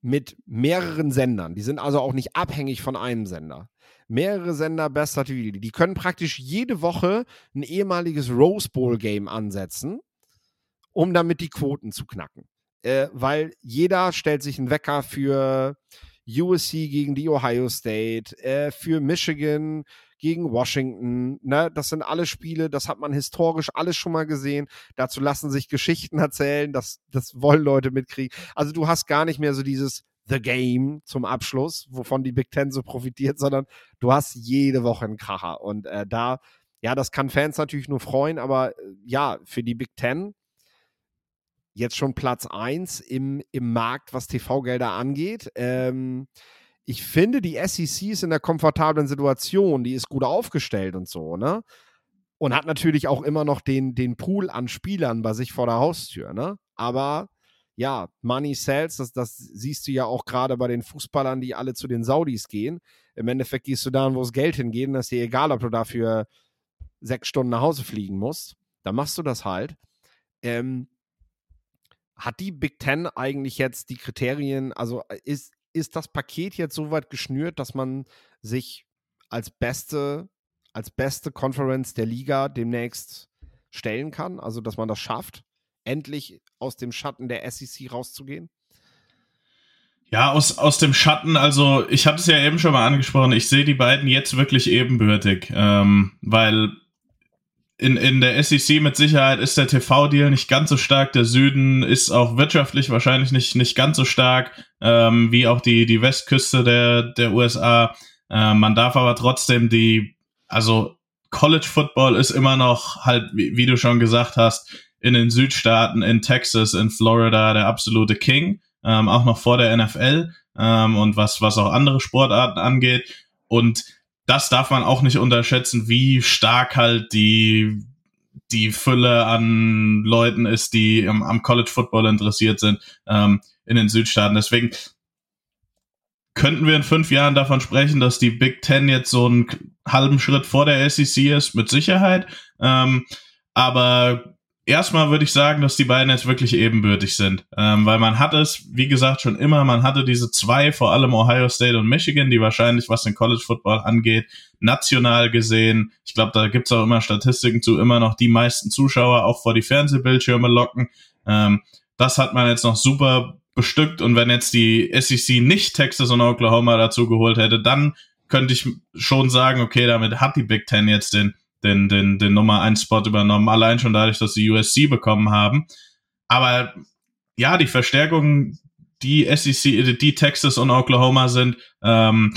mit mehreren Sendern. Die sind also auch nicht abhängig von einem Sender. Mehrere Sender, bester TV. Die können praktisch jede Woche ein ehemaliges Rose Bowl Game ansetzen, um damit die Quoten zu knacken. Äh, weil jeder stellt sich einen Wecker für USC gegen die Ohio State, äh, für Michigan gegen Washington. Ne? Das sind alle Spiele, das hat man historisch alles schon mal gesehen. Dazu lassen sich Geschichten erzählen, das, das wollen Leute mitkriegen. Also du hast gar nicht mehr so dieses The Game zum Abschluss, wovon die Big Ten so profitiert, sondern du hast jede Woche einen Kracher. Und äh, da, ja, das kann Fans natürlich nur freuen, aber äh, ja, für die Big Ten jetzt schon Platz 1 im, im Markt, was TV-Gelder angeht. Ähm, ich finde, die SEC ist in der komfortablen Situation, die ist gut aufgestellt und so, ne? Und hat natürlich auch immer noch den, den Pool an Spielern bei sich vor der Haustür, ne? Aber ja, Money sells, das, das siehst du ja auch gerade bei den Fußballern, die alle zu den Saudis gehen. Im Endeffekt gehst du da, wo das Geld hingeht, und das ist dir egal, ob du dafür sechs Stunden nach Hause fliegen musst. Dann machst du das halt. Ähm, hat die Big Ten eigentlich jetzt die Kriterien, also äh, ist, ist das Paket jetzt so weit geschnürt, dass man sich als beste, als beste Conference der Liga demnächst stellen kann? Also, dass man das schafft, endlich aus dem Schatten der SEC rauszugehen? Ja, aus, aus dem Schatten, also ich habe es ja eben schon mal angesprochen, ich sehe die beiden jetzt wirklich ebenbürtig, ähm, weil in, in der SEC mit Sicherheit ist der TV-Deal nicht ganz so stark. Der Süden ist auch wirtschaftlich wahrscheinlich nicht, nicht ganz so stark ähm, wie auch die, die Westküste der, der USA. Äh, man darf aber trotzdem die, also College Football ist immer noch halt, wie, wie du schon gesagt hast, in den Südstaaten, in Texas, in Florida der absolute King, ähm, auch noch vor der NFL ähm, und was, was auch andere Sportarten angeht. Und das darf man auch nicht unterschätzen, wie stark halt die, die Fülle an Leuten ist, die am, am College Football interessiert sind ähm, in den Südstaaten. Deswegen könnten wir in fünf Jahren davon sprechen, dass die Big Ten jetzt so einen halben Schritt vor der SEC ist, mit Sicherheit. Ähm, aber erstmal würde ich sagen, dass die beiden jetzt wirklich ebenbürtig sind, ähm, weil man hat es, wie gesagt, schon immer, man hatte diese zwei, vor allem Ohio State und Michigan, die wahrscheinlich, was den College Football angeht, national gesehen, ich glaube, da gibt's auch immer Statistiken zu, immer noch die meisten Zuschauer auch vor die Fernsehbildschirme locken. Ähm, das hat man jetzt noch super bestückt und wenn jetzt die SEC nicht Texas und Oklahoma dazu geholt hätte, dann könnte ich schon sagen, okay, damit hat die Big Ten jetzt den den, den, den Nummer 1 Spot übernommen, allein schon dadurch, dass sie USC bekommen haben. Aber ja, die Verstärkungen, die SEC, die Texas und Oklahoma sind, ähm,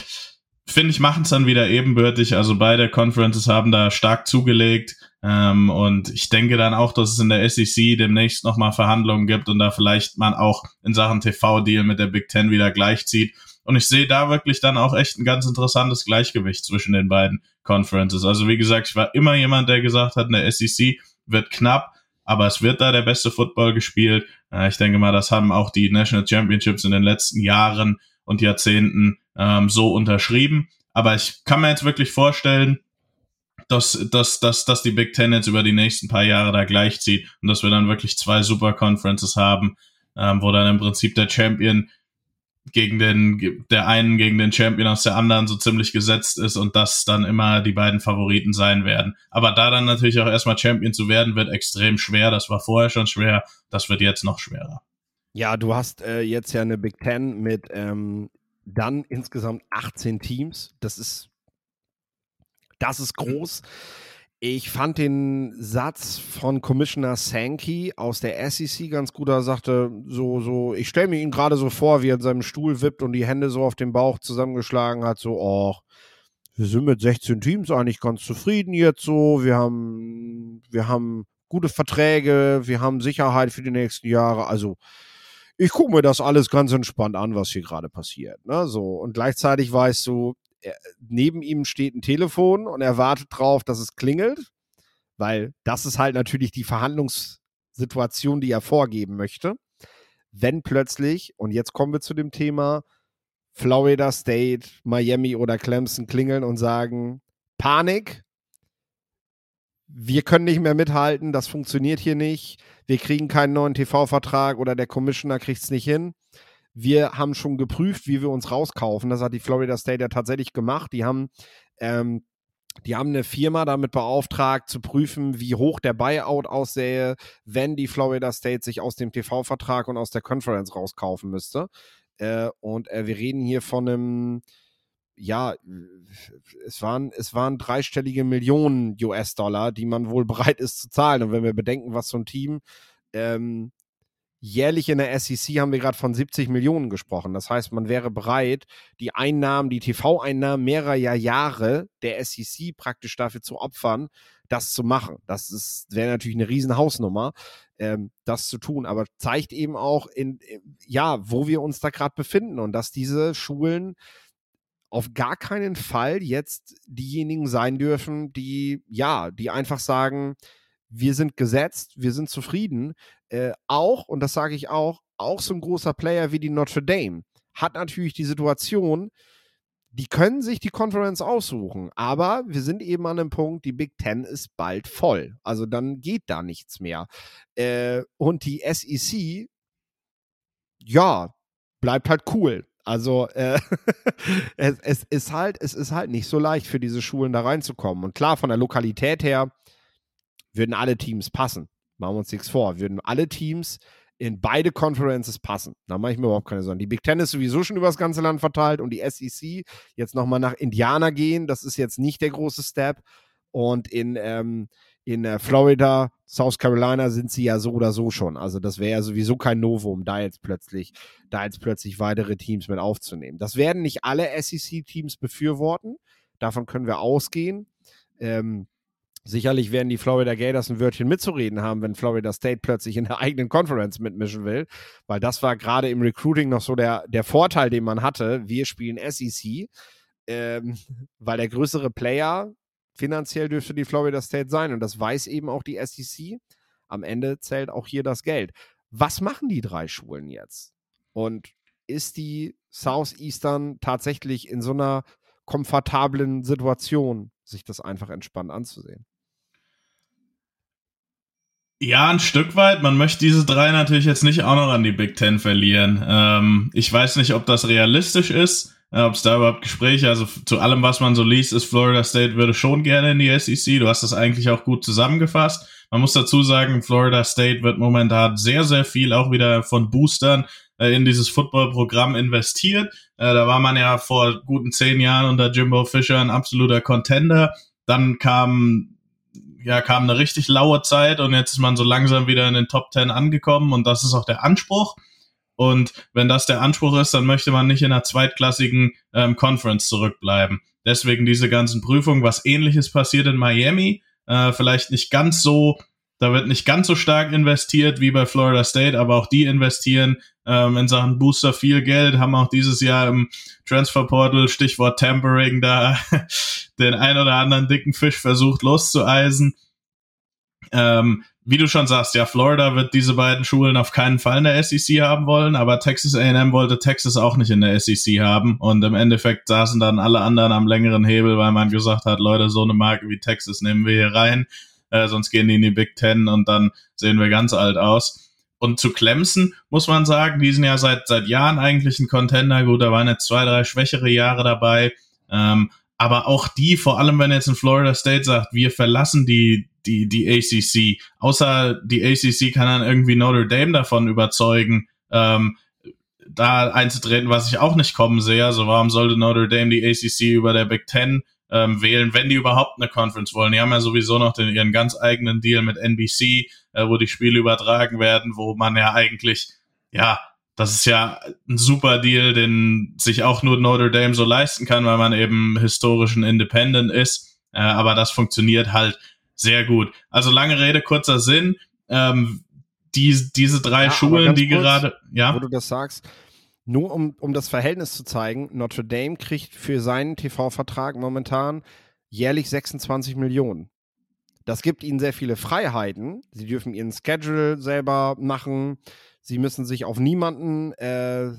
finde ich, machen es dann wieder ebenbürtig. Also beide Conferences haben da stark zugelegt. Ähm, und ich denke dann auch, dass es in der SEC demnächst nochmal Verhandlungen gibt und da vielleicht man auch in Sachen TV-Deal mit der Big Ten wieder gleichzieht. Und ich sehe da wirklich dann auch echt ein ganz interessantes Gleichgewicht zwischen den beiden Conferences. Also wie gesagt, ich war immer jemand, der gesagt hat, eine SEC wird knapp, aber es wird da der beste Football gespielt. Äh, ich denke mal, das haben auch die National Championships in den letzten Jahren und Jahrzehnten ähm, so unterschrieben. Aber ich kann mir jetzt wirklich vorstellen, dass, dass, dass, dass die Big Ten jetzt über die nächsten paar Jahre da gleichzieht und dass wir dann wirklich zwei Super Conferences haben, ähm, wo dann im Prinzip der Champion gegen den, der einen gegen den Champion aus der anderen so ziemlich gesetzt ist und das dann immer die beiden Favoriten sein werden. Aber da dann natürlich auch erstmal Champion zu werden, wird extrem schwer. Das war vorher schon schwer. Das wird jetzt noch schwerer. Ja, du hast äh, jetzt ja eine Big Ten mit ähm, dann insgesamt 18 Teams. Das ist, das ist groß. Mhm ich fand den Satz von Commissioner Sankey aus der SEC ganz gut. Er sagte so, so, ich stelle mir ihn gerade so vor, wie er in seinem Stuhl wippt und die Hände so auf den Bauch zusammengeschlagen hat, so, oh, wir sind mit 16 Teams eigentlich ganz zufrieden jetzt so. Wir haben, wir haben gute Verträge, wir haben Sicherheit für die nächsten Jahre. Also, ich gucke mir das alles ganz entspannt an, was hier gerade passiert. Ne? So, und gleichzeitig weißt du, er, neben ihm steht ein Telefon und er wartet drauf, dass es klingelt, weil das ist halt natürlich die Verhandlungssituation, die er vorgeben möchte. Wenn plötzlich, und jetzt kommen wir zu dem Thema, Florida State, Miami oder Clemson klingeln und sagen, Panik, wir können nicht mehr mithalten, das funktioniert hier nicht, wir kriegen keinen neuen TV-Vertrag oder der Commissioner kriegt es nicht hin wir haben schon geprüft, wie wir uns rauskaufen. Das hat die Florida State ja tatsächlich gemacht. Die haben, ähm, die haben eine Firma damit beauftragt, zu prüfen, wie hoch der Buyout aussähe, wenn die Florida State sich aus dem TV-Vertrag und aus der Conference rauskaufen müsste. Äh, und äh, wir reden hier von einem, ja, es waren, es waren dreistellige Millionen US-Dollar, die man wohl bereit ist zu zahlen. Und wenn wir bedenken, was so ein Team ähm, jährlich in der SEC haben wir gerade von 70 Millionen gesprochen. Das heißt, man wäre bereit, die Einnahmen, die TV-Einnahmen mehrerer Jahre der SEC praktisch dafür zu opfern, das zu machen. Das wäre natürlich eine Riesenhausnummer, ähm, das zu tun. Aber zeigt eben auch, in, ja, wo wir uns da gerade befinden und dass diese Schulen auf gar keinen Fall jetzt diejenigen sein dürfen, die, ja, die einfach sagen, wir sind gesetzt, wir sind zufrieden. Äh, auch, und das sage ich auch, auch so ein großer Player wie die Notre Dame hat natürlich die Situation, die können sich die Conference aussuchen, aber wir sind eben an einem Punkt, die Big Ten ist bald voll. Also dann geht da nichts mehr. Äh, und die SEC, ja, bleibt halt cool. Also äh, es, es, ist halt, es ist halt nicht so leicht für diese Schulen da reinzukommen. Und klar, von der Lokalität her würden alle Teams passen. Machen wir uns nichts vor. Würden alle Teams in beide Conferences passen. Da mache ich mir überhaupt keine Sorgen. Die Big Ten ist sowieso schon über das ganze Land verteilt und die SEC jetzt nochmal nach Indiana gehen, das ist jetzt nicht der große Step. Und in, ähm, in äh, Florida, South Carolina sind sie ja so oder so schon. Also das wäre ja sowieso kein Novum, da jetzt plötzlich, da jetzt plötzlich weitere Teams mit aufzunehmen. Das werden nicht alle SEC-Teams befürworten. Davon können wir ausgehen. Ähm, Sicherlich werden die Florida Gators ein Wörtchen mitzureden haben, wenn Florida State plötzlich in der eigenen Conference mitmischen will, weil das war gerade im Recruiting noch so der, der Vorteil, den man hatte. Wir spielen SEC, ähm, weil der größere Player finanziell dürfte die Florida State sein und das weiß eben auch die SEC. Am Ende zählt auch hier das Geld. Was machen die drei Schulen jetzt? Und ist die Southeastern tatsächlich in so einer komfortablen Situation, sich das einfach entspannt anzusehen? Ja, ein Stück weit. Man möchte diese drei natürlich jetzt nicht auch noch an die Big Ten verlieren. Ähm, ich weiß nicht, ob das realistisch ist, äh, ob es da überhaupt Gespräche, also zu allem, was man so liest, ist Florida State würde schon gerne in die SEC. Du hast das eigentlich auch gut zusammengefasst. Man muss dazu sagen, Florida State wird momentan sehr, sehr viel auch wieder von Boostern äh, in dieses Football-Programm investiert. Äh, da war man ja vor guten zehn Jahren unter Jimbo Fisher ein absoluter Contender. Dann kam ja, kam eine richtig laue Zeit und jetzt ist man so langsam wieder in den Top Ten angekommen und das ist auch der Anspruch. Und wenn das der Anspruch ist, dann möchte man nicht in einer zweitklassigen ähm, Conference zurückbleiben. Deswegen diese ganzen Prüfungen. Was ähnliches passiert in Miami. Äh, vielleicht nicht ganz so, da wird nicht ganz so stark investiert wie bei Florida State, aber auch die investieren ähm, in Sachen Booster viel Geld, haben auch dieses Jahr im Transfer Portal, Stichwort Tampering, da den ein oder anderen dicken Fisch versucht loszueisen. Ähm, wie du schon sagst, ja, Florida wird diese beiden Schulen auf keinen Fall in der SEC haben wollen, aber Texas A&M wollte Texas auch nicht in der SEC haben und im Endeffekt saßen dann alle anderen am längeren Hebel, weil man gesagt hat, Leute, so eine Marke wie Texas nehmen wir hier rein, äh, sonst gehen die in die Big Ten und dann sehen wir ganz alt aus. Und zu Clemson muss man sagen, die sind ja seit seit Jahren eigentlich ein Contender. Gut, da waren jetzt zwei, drei schwächere Jahre dabei. Ähm, aber auch die, vor allem wenn jetzt in Florida State sagt, wir verlassen die die, die ACC. Außer die ACC kann dann irgendwie Notre Dame davon überzeugen, ähm, da einzutreten, was ich auch nicht kommen sehe. Also warum sollte Notre Dame die ACC über der Big Ten ähm, wählen, wenn die überhaupt eine Conference wollen? Die haben ja sowieso noch den, ihren ganz eigenen Deal mit NBC, äh, wo die Spiele übertragen werden, wo man ja eigentlich, ja, das ist ja ein super Deal, den sich auch nur Notre Dame so leisten kann, weil man eben historischen Independent ist. Äh, aber das funktioniert halt sehr gut. Also lange Rede, kurzer Sinn. Ähm, die, diese drei ja, Schulen, die kurz, gerade, ja. Wo du das sagst, nur um, um das Verhältnis zu zeigen, Notre Dame kriegt für seinen TV-Vertrag momentan jährlich 26 Millionen. Das gibt ihnen sehr viele Freiheiten. Sie dürfen ihren Schedule selber machen. Sie müssen sich auf niemanden, äh,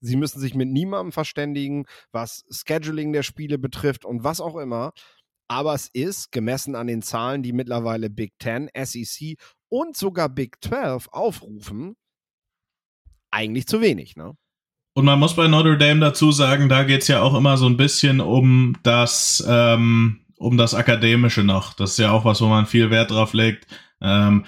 sie müssen sich mit niemandem verständigen, was Scheduling der Spiele betrifft und was auch immer aber es ist, gemessen an den Zahlen, die mittlerweile Big Ten, SEC und sogar Big 12 aufrufen, eigentlich zu wenig, ne? Und man muss bei Notre Dame dazu sagen, da geht es ja auch immer so ein bisschen um das, ähm, um das Akademische noch. Das ist ja auch was, wo man viel Wert drauf legt. Ähm,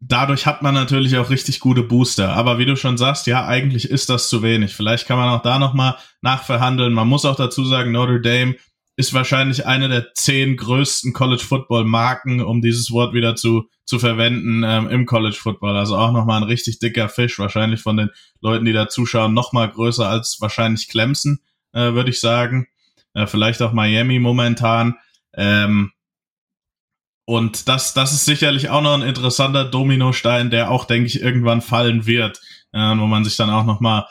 dadurch hat man natürlich auch richtig gute Booster. Aber wie du schon sagst, ja, eigentlich ist das zu wenig. Vielleicht kann man auch da nochmal nachverhandeln. Man muss auch dazu sagen, Notre Dame ist wahrscheinlich eine der zehn größten College Football Marken, um dieses Wort wieder zu, zu verwenden ähm, im College Football. Also auch nochmal ein richtig dicker Fisch, wahrscheinlich von den Leuten, die da zuschauen, nochmal größer als wahrscheinlich Clemson, äh, würde ich sagen. Äh, vielleicht auch Miami momentan. Ähm, und das, das ist sicherlich auch noch ein interessanter Dominostein, der auch, denke ich, irgendwann fallen wird, äh, wo man sich dann auch nochmal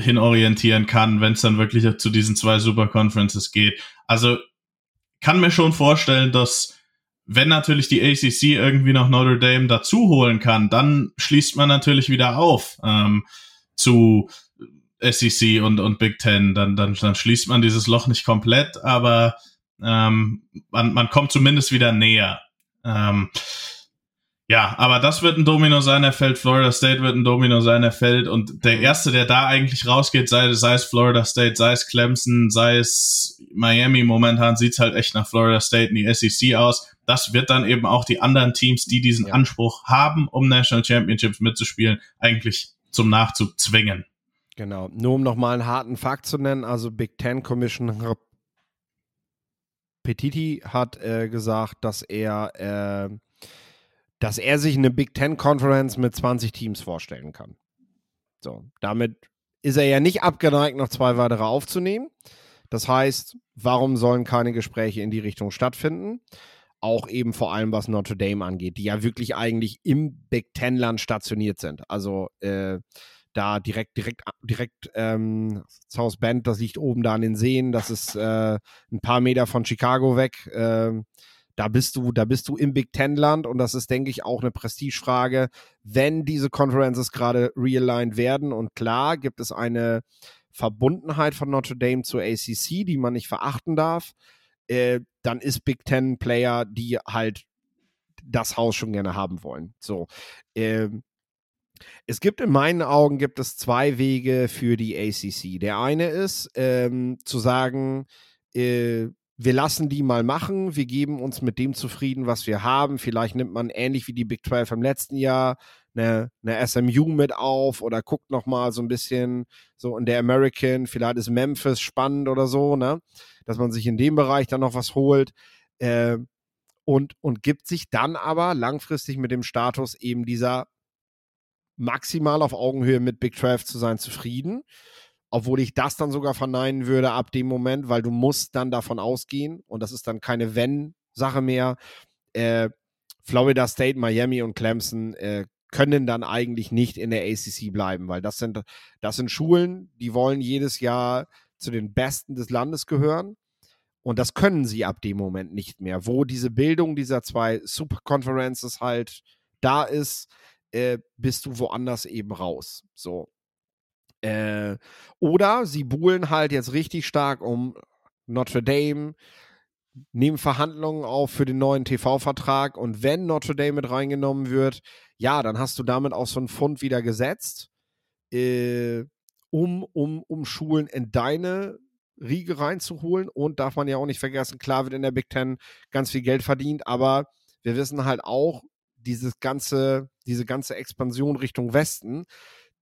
hinorientieren kann, wenn es dann wirklich zu diesen zwei Super Conferences geht. Also kann mir schon vorstellen, dass wenn natürlich die ACC irgendwie noch Notre Dame dazu holen kann, dann schließt man natürlich wieder auf ähm, zu SEC und, und Big Ten. Dann, dann, dann schließt man dieses Loch nicht komplett, aber ähm, man, man kommt zumindest wieder näher. Ähm, ja, aber das wird ein Domino sein, er fällt. Florida State wird ein Domino sein, er fällt. Und der erste, der da eigentlich rausgeht, sei, sei es Florida State, sei es Clemson, sei es Miami, momentan sieht's halt echt nach Florida State in die SEC aus. Das wird dann eben auch die anderen Teams, die diesen ja. Anspruch haben, um National Championships mitzuspielen, eigentlich zum Nachzug zwingen. Genau. Nur um nochmal einen harten Fakt zu nennen, also Big Ten Commissioner Petiti hat äh, gesagt, dass er äh, dass er sich eine Big Ten Conference mit 20 Teams vorstellen kann. So, damit ist er ja nicht abgeneigt, noch zwei weitere aufzunehmen. Das heißt, warum sollen keine Gespräche in die Richtung stattfinden? auch eben vor allem was Notre Dame angeht, die ja wirklich eigentlich im Big Ten Land stationiert sind. Also äh, da direkt, direkt, direkt ähm, South Bend, das liegt oben da an den Seen, das ist äh, ein paar Meter von Chicago weg. Äh, da bist du, da bist du im Big Ten Land und das ist, denke ich, auch eine Prestigefrage, wenn diese Conferences gerade realigned werden. Und klar gibt es eine Verbundenheit von Notre Dame zur ACC, die man nicht verachten darf. Äh, dann ist Big Ten Player, die halt das Haus schon gerne haben wollen. So. Ähm, es gibt in meinen Augen gibt es zwei Wege für die ACC. Der eine ist ähm, zu sagen, äh, wir lassen die mal machen, wir geben uns mit dem zufrieden, was wir haben. Vielleicht nimmt man ähnlich wie die Big 12 im letzten Jahr eine, eine SMU mit auf oder guckt noch mal so ein bisschen so in der American, vielleicht ist Memphis spannend oder so, ne? Dass man sich in dem Bereich dann noch was holt. Äh, und, und gibt sich dann aber langfristig mit dem Status eben dieser maximal auf Augenhöhe mit Big 12 zu sein zufrieden obwohl ich das dann sogar verneinen würde ab dem Moment, weil du musst dann davon ausgehen und das ist dann keine Wenn-Sache mehr. Äh, Florida State, Miami und Clemson äh, können dann eigentlich nicht in der ACC bleiben, weil das sind, das sind Schulen, die wollen jedes Jahr zu den Besten des Landes gehören. Und das können sie ab dem Moment nicht mehr. Wo diese Bildung dieser zwei Super Conferences halt da ist, äh, bist du woanders eben raus. So. Äh, oder sie buhlen halt jetzt richtig stark um Notre Dame, nehmen Verhandlungen auf für den neuen TV-Vertrag und wenn Notre Dame mit reingenommen wird, ja, dann hast du damit auch so einen Fund wieder gesetzt, äh, um, um, um Schulen in deine Riege reinzuholen und darf man ja auch nicht vergessen, klar wird in der Big Ten ganz viel Geld verdient, aber wir wissen halt auch, dieses ganze, diese ganze Expansion Richtung Westen,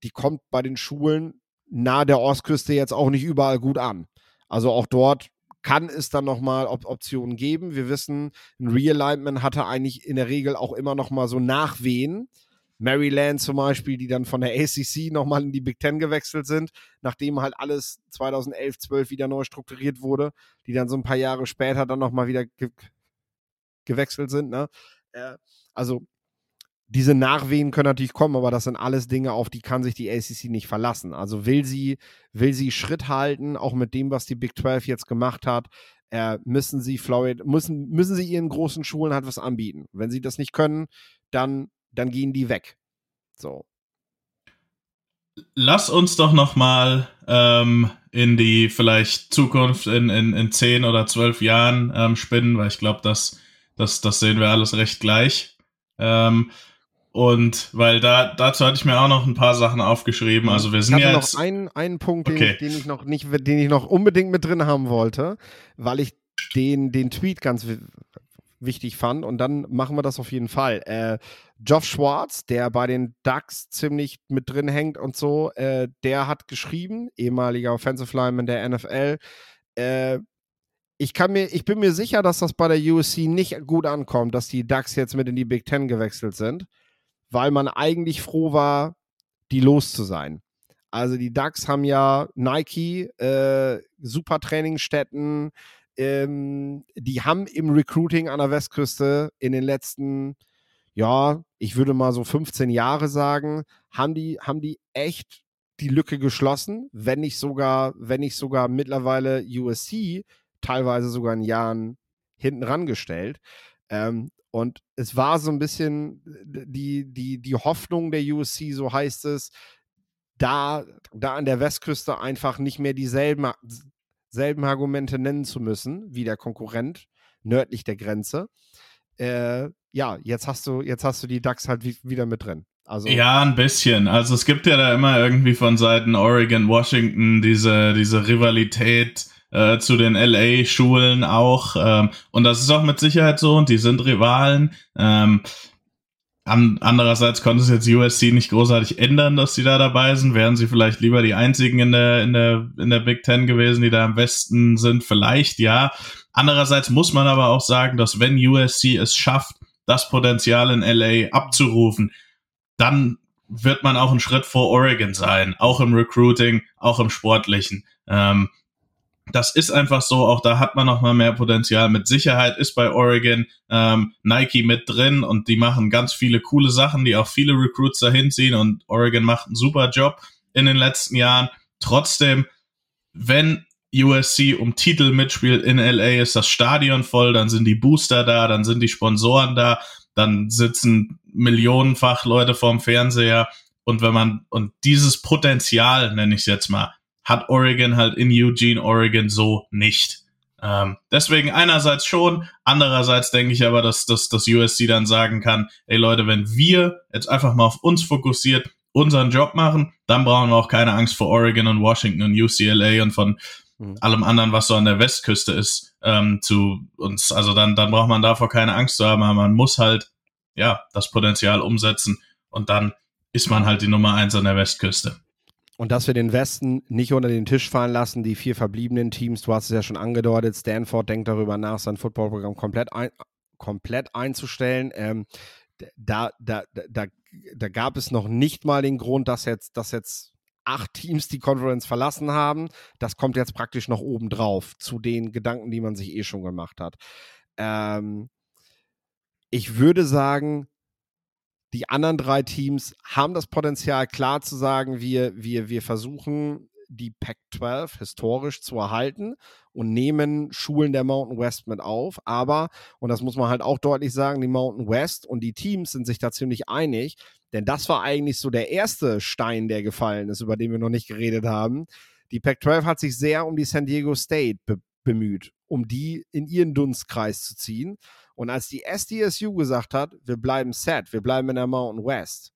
die kommt bei den Schulen nahe der Ostküste jetzt auch nicht überall gut an. Also auch dort kann es dann nochmal Op Optionen geben. Wir wissen, ein Realignment hatte eigentlich in der Regel auch immer nochmal so Nachwehen. Maryland zum Beispiel, die dann von der ACC nochmal in die Big Ten gewechselt sind, nachdem halt alles 2011, 12 wieder neu strukturiert wurde, die dann so ein paar Jahre später dann nochmal wieder ge gewechselt sind. Ne? Äh, also diese Nachwehen können natürlich kommen, aber das sind alles Dinge, auf die kann sich die ACC nicht verlassen. Also will sie, will sie Schritt halten, auch mit dem, was die Big 12 jetzt gemacht hat, äh, müssen sie Florida, müssen, müssen sie ihren großen Schulen halt was anbieten. Wenn sie das nicht können, dann, dann gehen die weg. So. Lass uns doch noch mal ähm, in die vielleicht Zukunft in, in, in 10 oder 12 Jahren ähm, spinnen, weil ich glaube, das, das, das sehen wir alles recht gleich. Ähm, und weil da, dazu hatte ich mir auch noch ein paar Sachen aufgeschrieben. Also wir sind ich hatte jetzt. noch einen, einen Punkt, den, okay. ich, den ich noch nicht, den ich noch unbedingt mit drin haben wollte, weil ich den, den Tweet ganz wichtig fand. Und dann machen wir das auf jeden Fall. Äh, Geoff Schwartz, der bei den Ducks ziemlich mit drin hängt und so, äh, der hat geschrieben, ehemaliger Offensive Lineman der NFL, äh, ich kann mir, ich bin mir sicher, dass das bei der USC nicht gut ankommt, dass die Ducks jetzt mit in die Big Ten gewechselt sind weil man eigentlich froh war, die los zu sein. Also die Ducks haben ja Nike, äh, super Trainingsstätten, ähm, die haben im Recruiting an der Westküste in den letzten, ja, ich würde mal so 15 Jahre sagen, haben die, haben die echt die Lücke geschlossen, wenn nicht sogar, wenn nicht sogar mittlerweile USC teilweise sogar in Jahren hinten rangestellt. Ähm, und es war so ein bisschen die, die, die Hoffnung der USC, so heißt es, da, da an der Westküste einfach nicht mehr dieselben selben Argumente nennen zu müssen wie der Konkurrent nördlich der Grenze. Äh, ja, jetzt hast du, jetzt hast du die Ducks halt wieder mit drin. Also ja, ein bisschen. Also es gibt ja da immer irgendwie von Seiten Oregon, Washington diese, diese Rivalität äh, zu den LA-Schulen auch. Ähm, und das ist auch mit Sicherheit so und die sind Rivalen. Ähm, an, andererseits konnte es jetzt USC nicht großartig ändern, dass sie da dabei sind. Wären sie vielleicht lieber die einzigen in der, in der, in der Big Ten gewesen, die da im Westen sind? Vielleicht, ja. Andererseits muss man aber auch sagen, dass wenn USC es schafft, das Potenzial in LA abzurufen, dann wird man auch einen Schritt vor Oregon sein, auch im Recruiting, auch im Sportlichen. Ähm, Das ist einfach so, auch da hat man noch mal mehr Potenzial. Mit Sicherheit ist bei Oregon ähm, Nike mit drin und die machen ganz viele coole Sachen, die auch viele Recruits dahin ziehen und Oregon macht einen super Job in den letzten Jahren. Trotzdem, wenn USC um Titel mitspielt in LA, ist das Stadion voll, dann sind die Booster da, dann sind die Sponsoren da, dann sitzen millionenfach Leute vorm Fernseher und wenn man, und dieses Potenzial, nenne ich es jetzt mal, hat Oregon halt in Eugene, Oregon so nicht. Ähm, deswegen einerseits schon, andererseits denke ich aber, dass, dass das USC dann sagen kann, ey Leute, wenn wir jetzt einfach mal auf uns fokussiert unseren Job machen, dann brauchen wir auch keine Angst vor Oregon und Washington und UCLA und von mhm. allem anderen, was so an der Westküste ist, ähm, zu uns. Also dann, dann braucht man davor keine Angst zu haben, aber man muss halt, ja, das Potenzial umsetzen und dann ist man halt die Nummer eins an der Westküste. Und dass wir den Westen nicht unter den Tisch fallen lassen, die vier verbliebenen Teams, du hast es ja schon angedeutet, Stanford denkt darüber nach, sein Footballprogramm komplett, ein, komplett einzustellen. Ähm, da, da, da, da gab es noch nicht mal den Grund, dass jetzt, dass jetzt acht Teams die Conference verlassen haben. Das kommt jetzt praktisch noch oben drauf zu den Gedanken, die man sich eh schon gemacht hat. Ähm, ich würde sagen, die anderen drei Teams haben das Potenzial, klar zu sagen, wir, wir, wir versuchen die Pac-12 historisch zu erhalten und nehmen Schulen der Mountain West mit auf. Aber, und das muss man halt auch deutlich sagen, die Mountain West und die Teams sind sich da ziemlich einig, denn das war eigentlich so der erste Stein, der gefallen ist, über den wir noch nicht geredet haben. Die Pac-12 hat sich sehr um die San Diego State be bemüht, um die in ihren Dunstkreis zu ziehen. Und als die SDSU gesagt hat, wir bleiben set, wir bleiben in der Mountain West,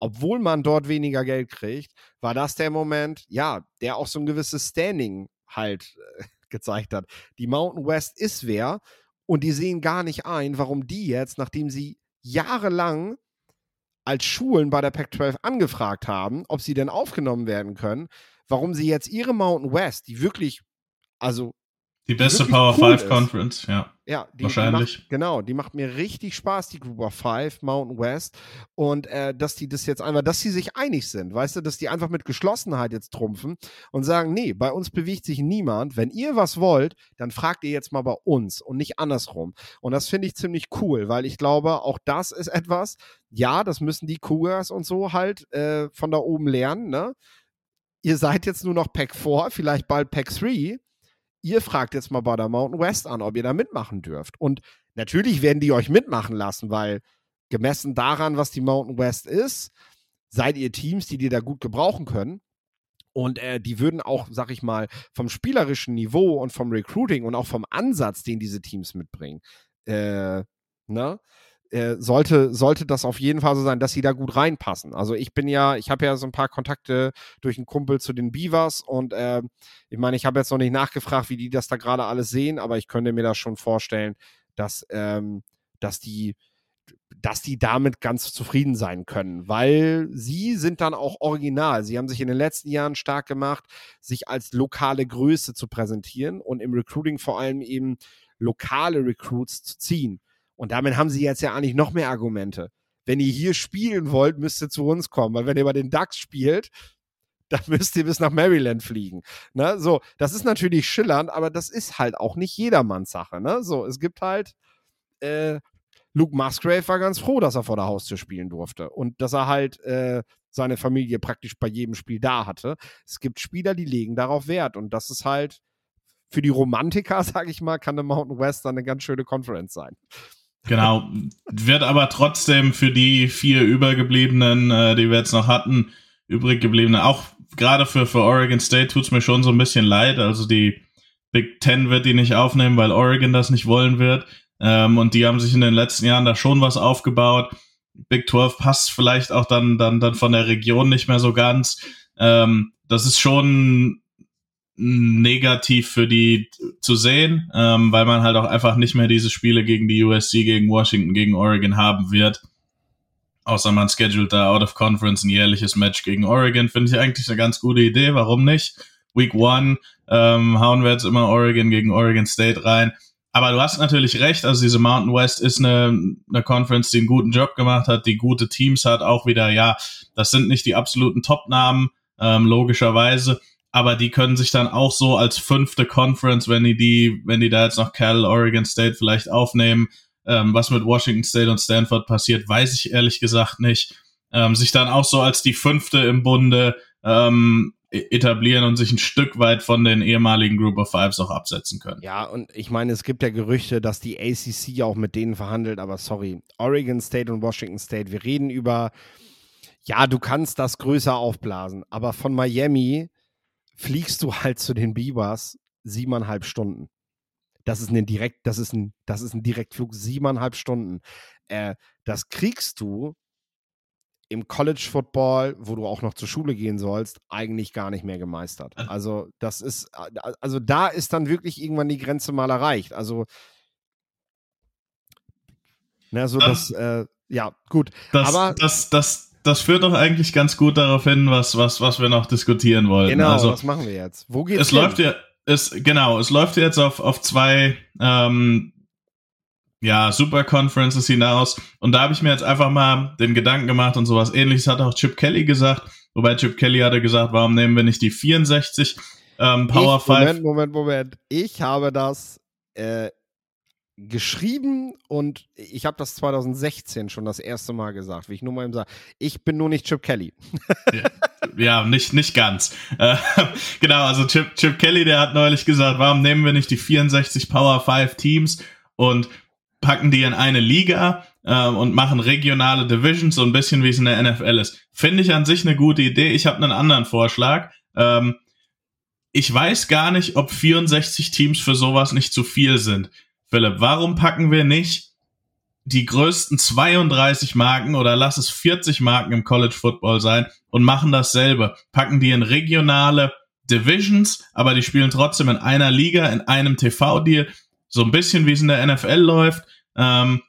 obwohl man dort weniger Geld kriegt, war das der Moment, ja, der auch so ein gewisses Standing halt äh, gezeigt hat. Die Mountain West ist wer und die sehen gar nicht ein, warum die jetzt, nachdem sie jahrelang als Schulen bei der Pac-12 angefragt haben, ob sie denn aufgenommen werden können, warum sie jetzt ihre Mountain West, die wirklich, also die beste Power cool 5 Conference, ja. Ja, die, wahrscheinlich. Die macht, genau, die macht mir richtig Spaß, die Group of Five, Mountain West. Und äh, dass die das jetzt einfach, dass sie sich einig sind, weißt du, dass die einfach mit Geschlossenheit jetzt trumpfen und sagen, nee, bei uns bewegt sich niemand. Wenn ihr was wollt, dann fragt ihr jetzt mal bei uns und nicht andersrum. Und das finde ich ziemlich cool, weil ich glaube, auch das ist etwas, ja, das müssen die Cougars und so halt äh, von da oben lernen, ne? Ihr seid jetzt nur noch Pack 4, vielleicht bald Pack 3 ihr fragt jetzt mal bei der Mountain West an, ob ihr da mitmachen dürft. Und natürlich werden die euch mitmachen lassen, weil gemessen daran, was die Mountain West ist, seid ihr Teams, die die da gut gebrauchen können. Und äh, die würden auch, sag ich mal, vom spielerischen Niveau und vom Recruiting und auch vom Ansatz, den diese Teams mitbringen, äh, ne? Äh, sollte, sollte das auf jeden Fall so sein, dass sie da gut reinpassen. Also ich bin ja, ich habe ja so ein paar Kontakte durch einen Kumpel zu den Beavers und äh, ich meine, ich habe jetzt noch nicht nachgefragt, wie die das da gerade alles sehen, aber ich könnte mir das schon vorstellen, dass, ähm, dass die dass die damit ganz zufrieden sein können, weil sie sind dann auch original. Sie haben sich in den letzten Jahren stark gemacht, sich als lokale Größe zu präsentieren und im Recruiting vor allem eben lokale Recruits zu ziehen. Und damit haben sie jetzt ja eigentlich noch mehr Argumente. Wenn ihr hier spielen wollt, müsst ihr zu uns kommen, weil wenn ihr bei den Ducks spielt, dann müsst ihr bis nach Maryland fliegen. Ne? So, das ist natürlich schillernd, aber das ist halt auch nicht jedermanns Sache. Ne? So, es gibt halt, äh, Luke Musgrave war ganz froh, dass er vor der Haustür spielen durfte und dass er halt äh, seine Familie praktisch bei jedem Spiel da hatte. Es gibt Spieler, die legen darauf Wert und das ist halt für die Romantiker, sag ich mal, kann der Mountain West dann eine ganz schöne Conference sein. Genau, wird aber trotzdem für die vier übergebliebenen, äh, die wir jetzt noch hatten, übrig gebliebene, auch gerade für, für Oregon State tut's mir schon so ein bisschen leid. Also die Big Ten wird die nicht aufnehmen, weil Oregon das nicht wollen wird. Ähm, und die haben sich in den letzten Jahren da schon was aufgebaut. Big 12 passt vielleicht auch dann, dann, dann von der Region nicht mehr so ganz. Ähm, das ist schon negativ für die zu sehen, ähm, weil man halt auch einfach nicht mehr diese Spiele gegen die USC, gegen Washington, gegen Oregon haben wird. Außer man schedult da out of conference ein jährliches Match gegen Oregon, finde ich eigentlich eine ganz gute Idee. Warum nicht? Week one ähm, hauen wir jetzt immer Oregon gegen Oregon State rein. Aber du hast natürlich recht, also diese Mountain West ist eine, eine Conference, die einen guten Job gemacht hat, die gute Teams hat, auch wieder, ja, das sind nicht die absoluten Top-Namen, ähm, logischerweise, aber die können sich dann auch so als fünfte Conference, wenn die die, wenn die da jetzt noch Cal, Oregon State vielleicht aufnehmen, ähm, was mit Washington State und Stanford passiert, weiß ich ehrlich gesagt nicht. Ähm, sich dann auch so als die fünfte im Bunde ähm, e-, etablieren und sich ein Stück weit von den ehemaligen Group of Fives auch absetzen können. Ja, und ich meine, es gibt ja Gerüchte, dass die ACC auch mit denen verhandelt, aber sorry, Oregon State und Washington State, wir reden über, ja, du kannst das größer aufblasen, aber von Miami fliegst du halt zu den Beavers siebeneinhalb Stunden. Das ist ein direkt, das ist ein, das ist ein Direktflug, siebeneinhalb Stunden. Äh, das kriegst du im College Football, wo du auch noch zur Schule gehen sollst, eigentlich gar nicht mehr gemeistert. Also, das ist, also da ist dann wirklich irgendwann die Grenze mal erreicht. Also, na, so das, äh, ja, gut. Das, Aber das, das, das führt doch eigentlich ganz gut darauf hin, was, was, was wir noch diskutieren wollen. genau, also, was machen wir jetzt? Wo geht's es hin? läuft ja, es, genau, es läuft jetzt auf, auf zwei ähm, ja, Super Conferences hinaus. Und da habe ich mir jetzt einfach mal den Gedanken gemacht und sowas ähnliches hat auch Chip Kelly gesagt. Wobei Chip Kelly hatte gesagt, warum nehmen wir nicht die 64 ähm, Power ich, 5? Moment, Moment, Moment. Ich habe das äh, geschrieben und ich habe das 2016 schon das erste Mal gesagt, wie ich nur mal eben sage. Ich bin nur nicht Chip Kelly. ja, nicht, nicht ganz. Äh, genau, also Chip, Chip Kelly, der hat neulich gesagt, warum nehmen wir nicht die 64 Power 5 Teams und packen die in eine Liga ähm, und machen regionale Divisions, so ein bisschen wie es in der NFL ist. Finde ich an sich eine gute Idee. Ich habe einen anderen Vorschlag. Ähm, ich weiß gar nicht, ob 64 Teams für sowas nicht zu viel sind. Philipp, warum packen wir nicht die größten 32 Marken oder lass es 40 Marken im College Football sein und machen dasselbe? Packen die in regionale Divisions, aber die spielen trotzdem in einer Liga, in einem TV-Deal so ein bisschen wie es in der NFL läuft. Ähm,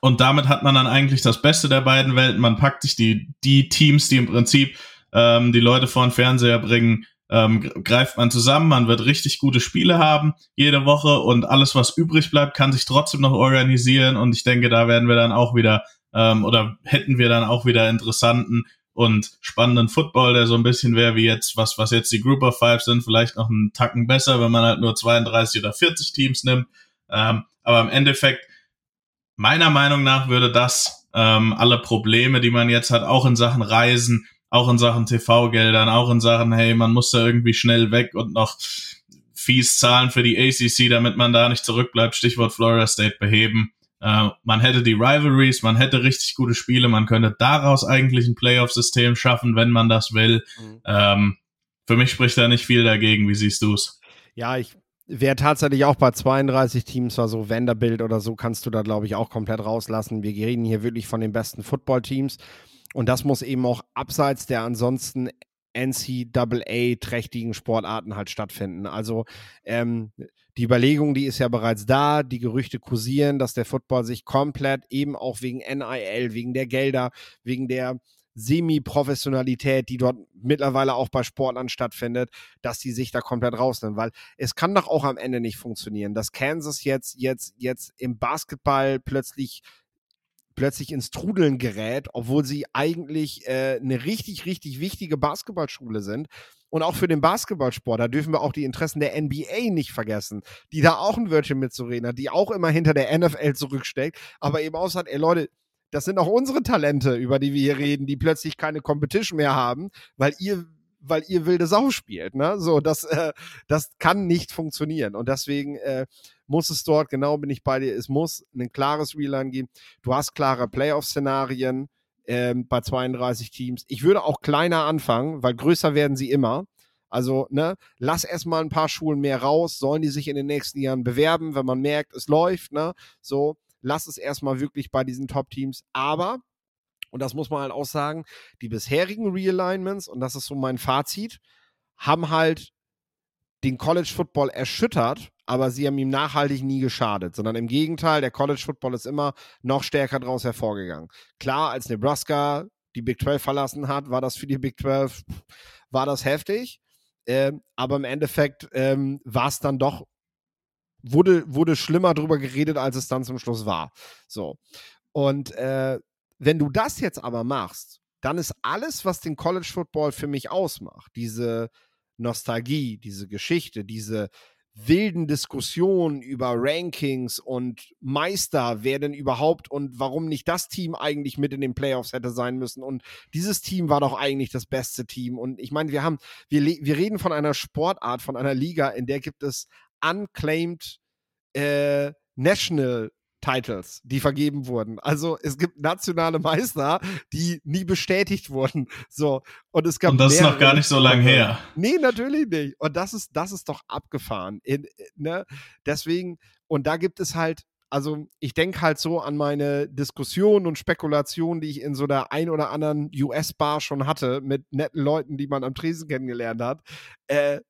und damit hat man dann eigentlich das Beste der beiden Welten. Man packt sich die, die Teams, die im Prinzip ähm, die Leute vor den Fernseher bringen, ähm, greift man zusammen, man wird richtig gute Spiele haben jede Woche und alles, was übrig bleibt, kann sich trotzdem noch organisieren und ich denke, da werden wir dann auch wieder ähm, oder hätten wir dann auch wieder interessanten und spannenden Football, der so ein bisschen wäre wie jetzt, was, was jetzt die Group of Five sind, vielleicht noch einen Tacken besser, wenn man halt nur 32 oder 40 Teams nimmt. Ähm, aber im Endeffekt, meiner Meinung nach würde das ähm, alle Probleme, die man jetzt hat, auch in Sachen Reisen, auch in Sachen TV-Geldern, auch in Sachen, hey, man muss da irgendwie schnell weg und noch fies zahlen für die ACC, damit man da nicht zurückbleibt, Stichwort Florida State beheben. Äh, man hätte die Rivalries, man hätte richtig gute Spiele, man könnte daraus eigentlich ein Playoff-System schaffen, wenn man das will. Mhm. Ähm, für mich spricht da nicht viel dagegen. Wie siehst du es? Ja, ich wäre tatsächlich auch bei 32 Teams, also Vanderbilt oder so, kannst du da, glaube ich, auch komplett rauslassen. Wir reden hier wirklich von den besten Football-Teams. Und das muss eben auch abseits der ansonsten NCAA-trächtigen Sportarten halt stattfinden. Also ähm, die Überlegung, die ist ja bereits da, die Gerüchte kursieren, dass der Football sich komplett eben auch wegen NIL, wegen der Gelder, wegen der Semi-Professionalität, die dort mittlerweile auch bei Sportlern stattfindet, dass die sich da komplett rausnehmen, weil es kann doch auch am Ende nicht funktionieren, dass Kansas jetzt jetzt jetzt im Basketball plötzlich plötzlich ins Trudeln gerät, obwohl sie eigentlich äh, eine richtig, richtig wichtige Basketballschule sind. Und auch für den Basketballsport, da dürfen wir auch die Interessen der NBA nicht vergessen, die da auch ein Wörtchen mitzureden hat, die auch immer hinter der NFL zurücksteckt, aber eben auch sagt, ey Leute, das sind auch unsere Talente, über die wir hier reden, die plötzlich keine Competition mehr haben, weil ihr weil ihr wilde Sau spielt. Ne? So, das, äh, das kann nicht funktionieren. Und deswegen äh, muss es dort, genau bin ich bei dir, es muss ein klares Reline geben. Du hast klare Playoff-Szenarien ähm, bei 32 Teams. Ich würde auch kleiner anfangen, weil größer werden sie immer. Also, ne, lass erstmal ein paar Schulen mehr raus, sollen die sich in den nächsten Jahren bewerben, wenn man merkt, es läuft, ne? So, lass es erstmal wirklich bei diesen Top-Teams. Aber und das muss man halt auch sagen, die bisherigen Realignments, und das ist so mein Fazit, haben halt den College Football erschüttert, aber sie haben ihm nachhaltig nie geschadet, sondern im Gegenteil, der College Football ist immer noch stärker daraus hervorgegangen. Klar, als Nebraska die Big 12 verlassen hat, war das für die Big 12, war das heftig. Ähm, aber im Endeffekt ähm, war es dann doch, wurde, wurde schlimmer drüber geredet, als es dann zum Schluss war. So. Und äh, wenn du das jetzt aber machst, dann ist alles, was den College Football für mich ausmacht, diese Nostalgie, diese Geschichte, diese wilden Diskussionen über Rankings und Meister, wer denn überhaupt und warum nicht das Team eigentlich mit in den Playoffs hätte sein müssen. Und dieses Team war doch eigentlich das beste Team. Und ich meine, wir haben, wir, wir reden von einer Sportart, von einer Liga, in der gibt es unclaimed äh, National Titles, die vergeben wurden. Also es gibt nationale Meister, die nie bestätigt wurden. So und es gab und das ist noch gar nicht so lange her. Nee, natürlich nicht. Und das ist das ist doch abgefahren. In, ne? Deswegen und da gibt es halt also ich denke halt so an meine Diskussionen und Spekulationen, die ich in so der ein oder anderen US-Bar schon hatte, mit netten Leuten, die man am Tresen kennengelernt hat. Äh,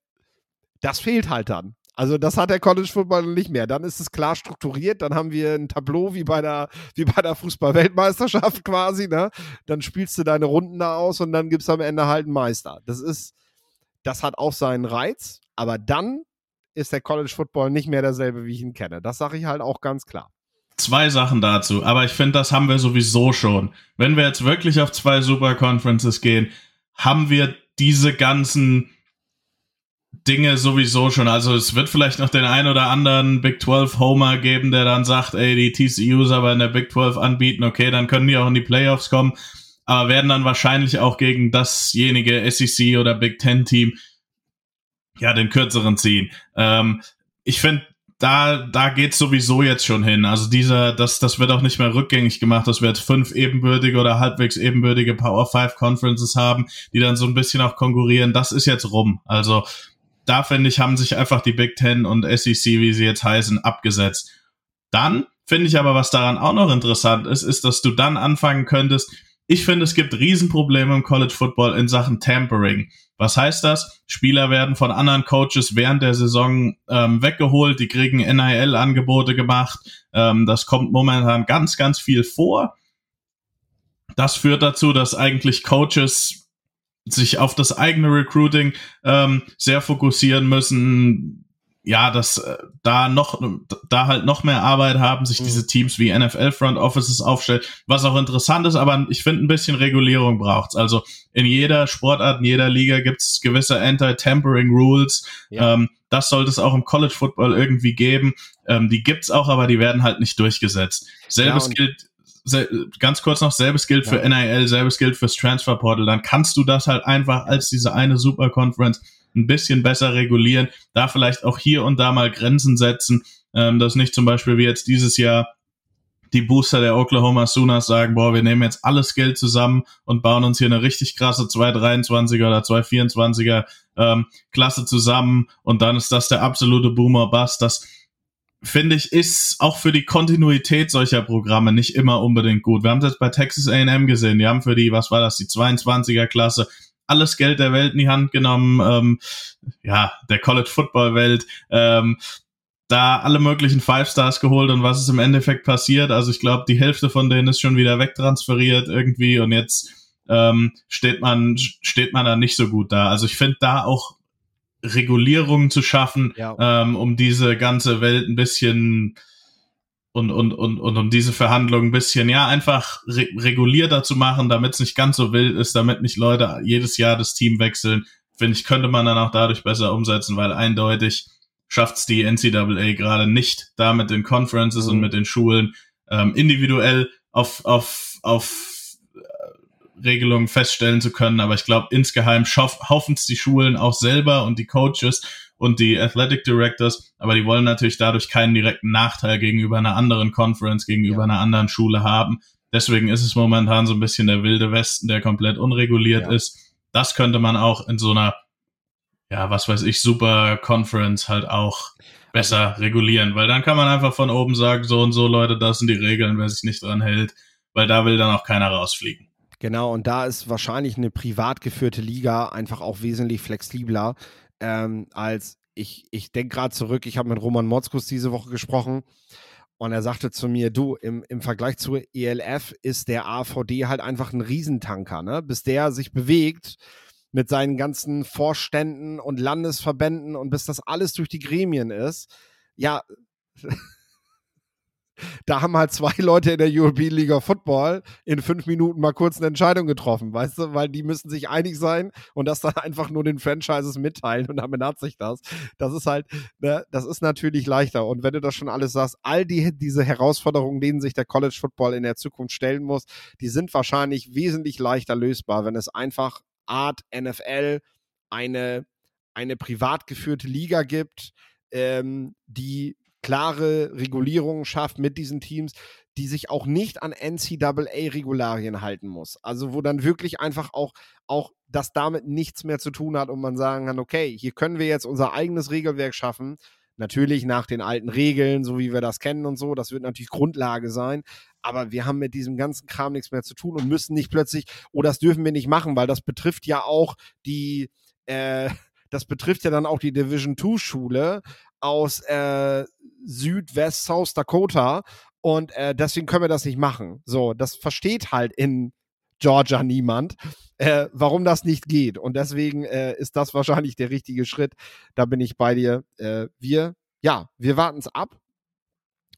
das fehlt halt dann. Also das hat der College Football nicht mehr. Dann ist es klar strukturiert, dann haben wir ein Tableau wie bei der, wie bei der Fußball-Weltmeisterschaft quasi, ne? Dann spielst du deine Runden da aus und dann gibt es am Ende halt einen Meister. Das ist, das hat auch seinen Reiz, aber dann ist der College Football nicht mehr derselbe, wie ich ihn kenne. Das sage ich halt auch ganz klar. Zwei Sachen dazu, aber ich finde, das haben wir sowieso schon. Wenn wir jetzt wirklich auf zwei Super Conferences gehen, haben wir diese ganzen Dinge sowieso schon. Also es wird vielleicht noch den ein oder anderen Big 12 Homer geben, der dann sagt, ey, die TCUs aber in der Big 12 anbieten, okay, dann können die auch in die Playoffs kommen, aber werden dann wahrscheinlich auch gegen dasjenige SEC oder Big 10 Team ja den kürzeren ziehen. Ähm, ich finde, da, da geht's sowieso jetzt schon hin. Also dieser, das, das wird auch nicht mehr rückgängig gemacht, dass wir jetzt fünf ebenbürtige oder halbwegs ebenbürtige Power 5 Conferences haben, die dann so ein bisschen auch konkurrieren. Das ist jetzt rum. Also da finde ich, haben sich einfach die Big Ten und SEC, wie sie jetzt heißen, abgesetzt. Dann finde ich aber, was daran auch noch interessant ist, ist, dass du dann anfangen könntest, ich finde, es gibt Riesenprobleme im College Football in Sachen Tampering. Was heißt das? Spieler werden von anderen Coaches während der Saison ähm, weggeholt, die kriegen NIL-Angebote gemacht. Ähm, das kommt momentan ganz, ganz viel vor. Das führt dazu, dass eigentlich Coaches sich auf das eigene Recruiting ähm, sehr fokussieren müssen, ja, dass äh, da noch, da halt noch mehr Arbeit haben, sich mhm. diese Teams wie NFL Front Offices aufstellen, was auch interessant ist, aber ich finde ein bisschen Regulierung braucht's. Also in jeder Sportart, in jeder Liga gibt's gewisse Anti-Tampering Rules. Ja. Ähm, das sollte es auch im College Football irgendwie geben. Ähm, die gibt's auch, aber die werden halt nicht durchgesetzt. Selbes ja, gilt ganz kurz noch, selbes gilt ja. für NIL, selbes gilt fürs Transfer Portal, dann kannst du das halt einfach als diese eine Super Conference ein bisschen besser regulieren, da vielleicht auch hier und da mal Grenzen setzen, ähm, dass nicht zum Beispiel wie jetzt dieses Jahr die Booster der Oklahoma Sooners sagen, boah, wir nehmen jetzt alles Geld zusammen und bauen uns hier eine richtig krasse 223er oder 224er ähm, Klasse zusammen und dann ist das der absolute Boomer Bust. Das finde ich, ist auch für die Kontinuität solcher Programme nicht immer unbedingt gut. Wir haben jetzt bei Texas A&M gesehen. Die haben für die, was war das, die 22er Klasse alles Geld der Welt in die Hand genommen, ähm, ja, der College Football Welt, ähm, da alle möglichen Five Stars geholt und was ist im Endeffekt passiert? Also ich glaube, die Hälfte von denen ist schon wieder wegtransferiert irgendwie und jetzt ähm, steht man steht man da nicht so gut da. Also ich finde da auch Regulierungen zu schaffen, ja. ähm, um diese ganze Welt ein bisschen und, und, und, und um diese Verhandlungen ein bisschen, ja, einfach re regulierter zu machen, damit es nicht ganz so wild ist, damit nicht Leute jedes Jahr das Team wechseln, finde ich, könnte man dann auch dadurch besser umsetzen, weil eindeutig schafft es die NCAA gerade nicht, da mit den Conferences mhm. und mit den Schulen ähm, individuell auf, auf, auf Regelungen feststellen zu können. Aber ich glaube, insgeheim hoffen es die Schulen auch selber und die Coaches und die Athletic Directors. Aber die wollen natürlich dadurch keinen direkten Nachteil gegenüber einer anderen Conference, gegenüber ja. einer anderen Schule haben. Deswegen ist es momentan so ein bisschen der wilde Westen, der komplett unreguliert ja. ist. Das könnte man auch in so einer, ja, was weiß ich, Super Conference halt auch besser regulieren, weil dann kann man einfach von oben sagen, so und so Leute, das sind die Regeln, wer sich nicht dran hält, weil da will dann auch keiner rausfliegen. Genau, und da ist wahrscheinlich eine privat geführte Liga einfach auch wesentlich flexibler ähm, als ich. Ich denke gerade zurück, ich habe mit Roman Motzkus diese Woche gesprochen und er sagte zu mir, du, im, im Vergleich zur ELF ist der AVD halt einfach ein Riesentanker, ne? Bis der sich bewegt mit seinen ganzen Vorständen und Landesverbänden und bis das alles durch die Gremien ist, ja, da haben halt zwei Leute in der European League of Football in fünf Minuten mal kurz eine Entscheidung getroffen, weißt du, weil die müssen sich einig sein und das dann einfach nur den Franchises mitteilen und damit hat sich das. Das ist halt, ne, das ist natürlich leichter. Und wenn du das schon alles sagst, all die, diese Herausforderungen, denen sich der College Football in der Zukunft stellen muss, die sind wahrscheinlich wesentlich leichter lösbar, wenn es einfach Art NFL eine, eine privat geführte Liga gibt, ähm, die klare Regulierungen schafft mit diesen Teams, die sich auch nicht an NCAA-Regularien halten muss. Also wo dann wirklich einfach auch, auch das damit nichts mehr zu tun hat und man sagen kann, okay, hier können wir jetzt unser eigenes Regelwerk schaffen. Natürlich nach den alten Regeln, so wie wir das kennen und so. Das wird natürlich Grundlage sein. Aber wir haben mit diesem ganzen Kram nichts mehr zu tun und müssen nicht plötzlich, oh, das dürfen wir nicht machen, weil das betrifft ja auch die, äh, das betrifft ja dann auch die Division 2 Schule aus äh, Südwest South Dakota und äh, deswegen können wir das nicht machen. So, das versteht halt in Georgia niemand, äh, warum das nicht geht. Und deswegen äh, ist das wahrscheinlich der richtige Schritt. Da bin ich bei dir. Äh, wir, ja, wir warten es ab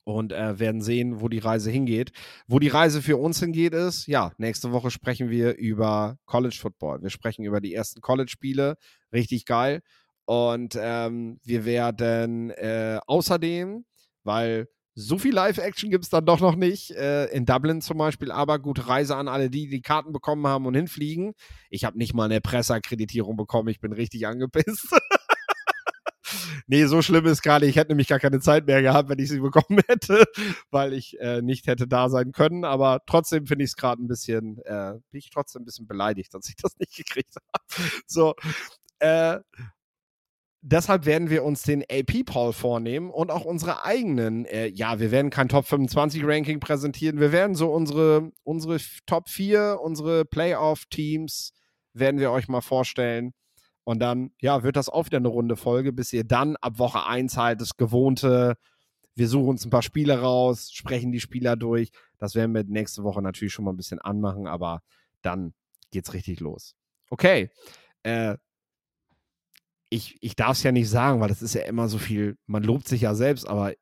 und äh, werden sehen, wo die Reise hingeht. Wo die Reise für uns hingeht, ist, ja, nächste Woche sprechen wir über College Football. Wir sprechen über die ersten College-Spiele. Richtig geil. Und ähm, wir werden äh, außerdem, weil so viel Live-Action gibt es dann doch noch nicht, äh, in Dublin zum Beispiel, aber gute Reise an alle, die die Karten bekommen haben und hinfliegen. Ich habe nicht mal eine Presseakkreditierung bekommen, ich bin richtig angepisst. nee, so schlimm ist gerade. Ich hätte nämlich gar keine Zeit mehr gehabt, wenn ich sie bekommen hätte, weil ich äh, nicht hätte da sein können. Aber trotzdem finde ich es gerade ein bisschen, äh, bin ich trotzdem ein bisschen beleidigt, dass ich das nicht gekriegt habe. So, äh, deshalb werden wir uns den AP-Poll vornehmen und auch unsere eigenen, äh, ja, wir werden kein Top 25 Ranking präsentieren, wir werden so unsere, unsere Top 4, unsere Playoff-Teams werden wir euch mal vorstellen. Und dann, ja, wird das auch wieder eine runde Folge, bis ihr dann ab Woche 1 halt das gewohnte, wir suchen uns ein paar Spiele raus, sprechen die Spieler durch. Das werden wir nächste Woche natürlich schon mal ein bisschen anmachen, aber dann geht's richtig los. Okay. Äh, ich, ich darf es ja nicht sagen, weil das ist ja immer so viel, man lobt sich ja selbst, aber äh,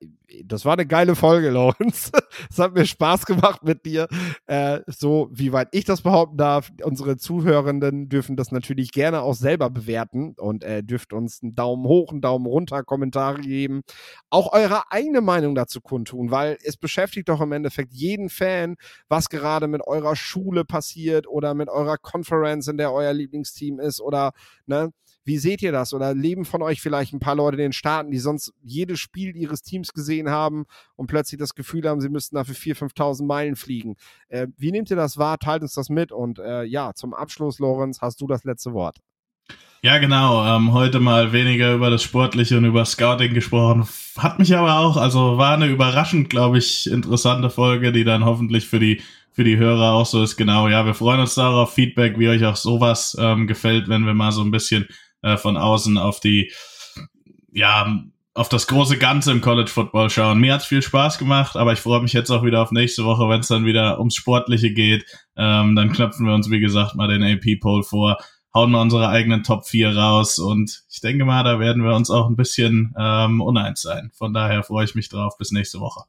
das war eine geile Folge, Lawrence. es hat mir Spaß gemacht mit dir. Äh, so, wie weit ich das behaupten darf, unsere Zuhörenden dürfen das natürlich gerne auch selber bewerten und äh, dürft uns einen Daumen hoch, einen Daumen runter, Kommentare geben. Auch eure eigene Meinung dazu kundtun, weil es beschäftigt doch im Endeffekt jeden Fan, was gerade mit eurer Schule passiert oder mit eurer Conference, in der euer Lieblingsteam ist oder, ne, wie seht ihr das? Oder leben von euch vielleicht ein paar Leute in den Staaten, die sonst jedes Spiel ihres Teams gesehen haben und plötzlich das Gefühl haben, sie müssten dafür 4.000, 5.000 Meilen fliegen? Äh, wie nehmt ihr das wahr? Teilt uns das mit. Und äh, ja, zum Abschluss, Lorenz, hast du das letzte Wort. Ja, genau. Ähm, heute mal weniger über das Sportliche und über Scouting gesprochen. Hat mich aber auch, also war eine überraschend, glaube ich, interessante Folge, die dann hoffentlich für die für die Hörer auch so ist. Genau, ja, wir freuen uns darauf Feedback, wie euch auch sowas ähm, gefällt, wenn wir mal so ein bisschen äh, von außen auf die, ja, auf das große Ganze im College Football schauen. Mir hat's viel Spaß gemacht, aber ich freue mich jetzt auch wieder auf nächste Woche, wenn es dann wieder ums Sportliche geht. Ähm, dann knöpfen wir uns, wie gesagt, mal den AP-Poll vor, hauen mal unsere eigenen Top 4 raus und ich denke mal, da werden wir uns auch ein bisschen ähm, uneins sein. Von daher freue ich mich drauf. Bis nächste Woche.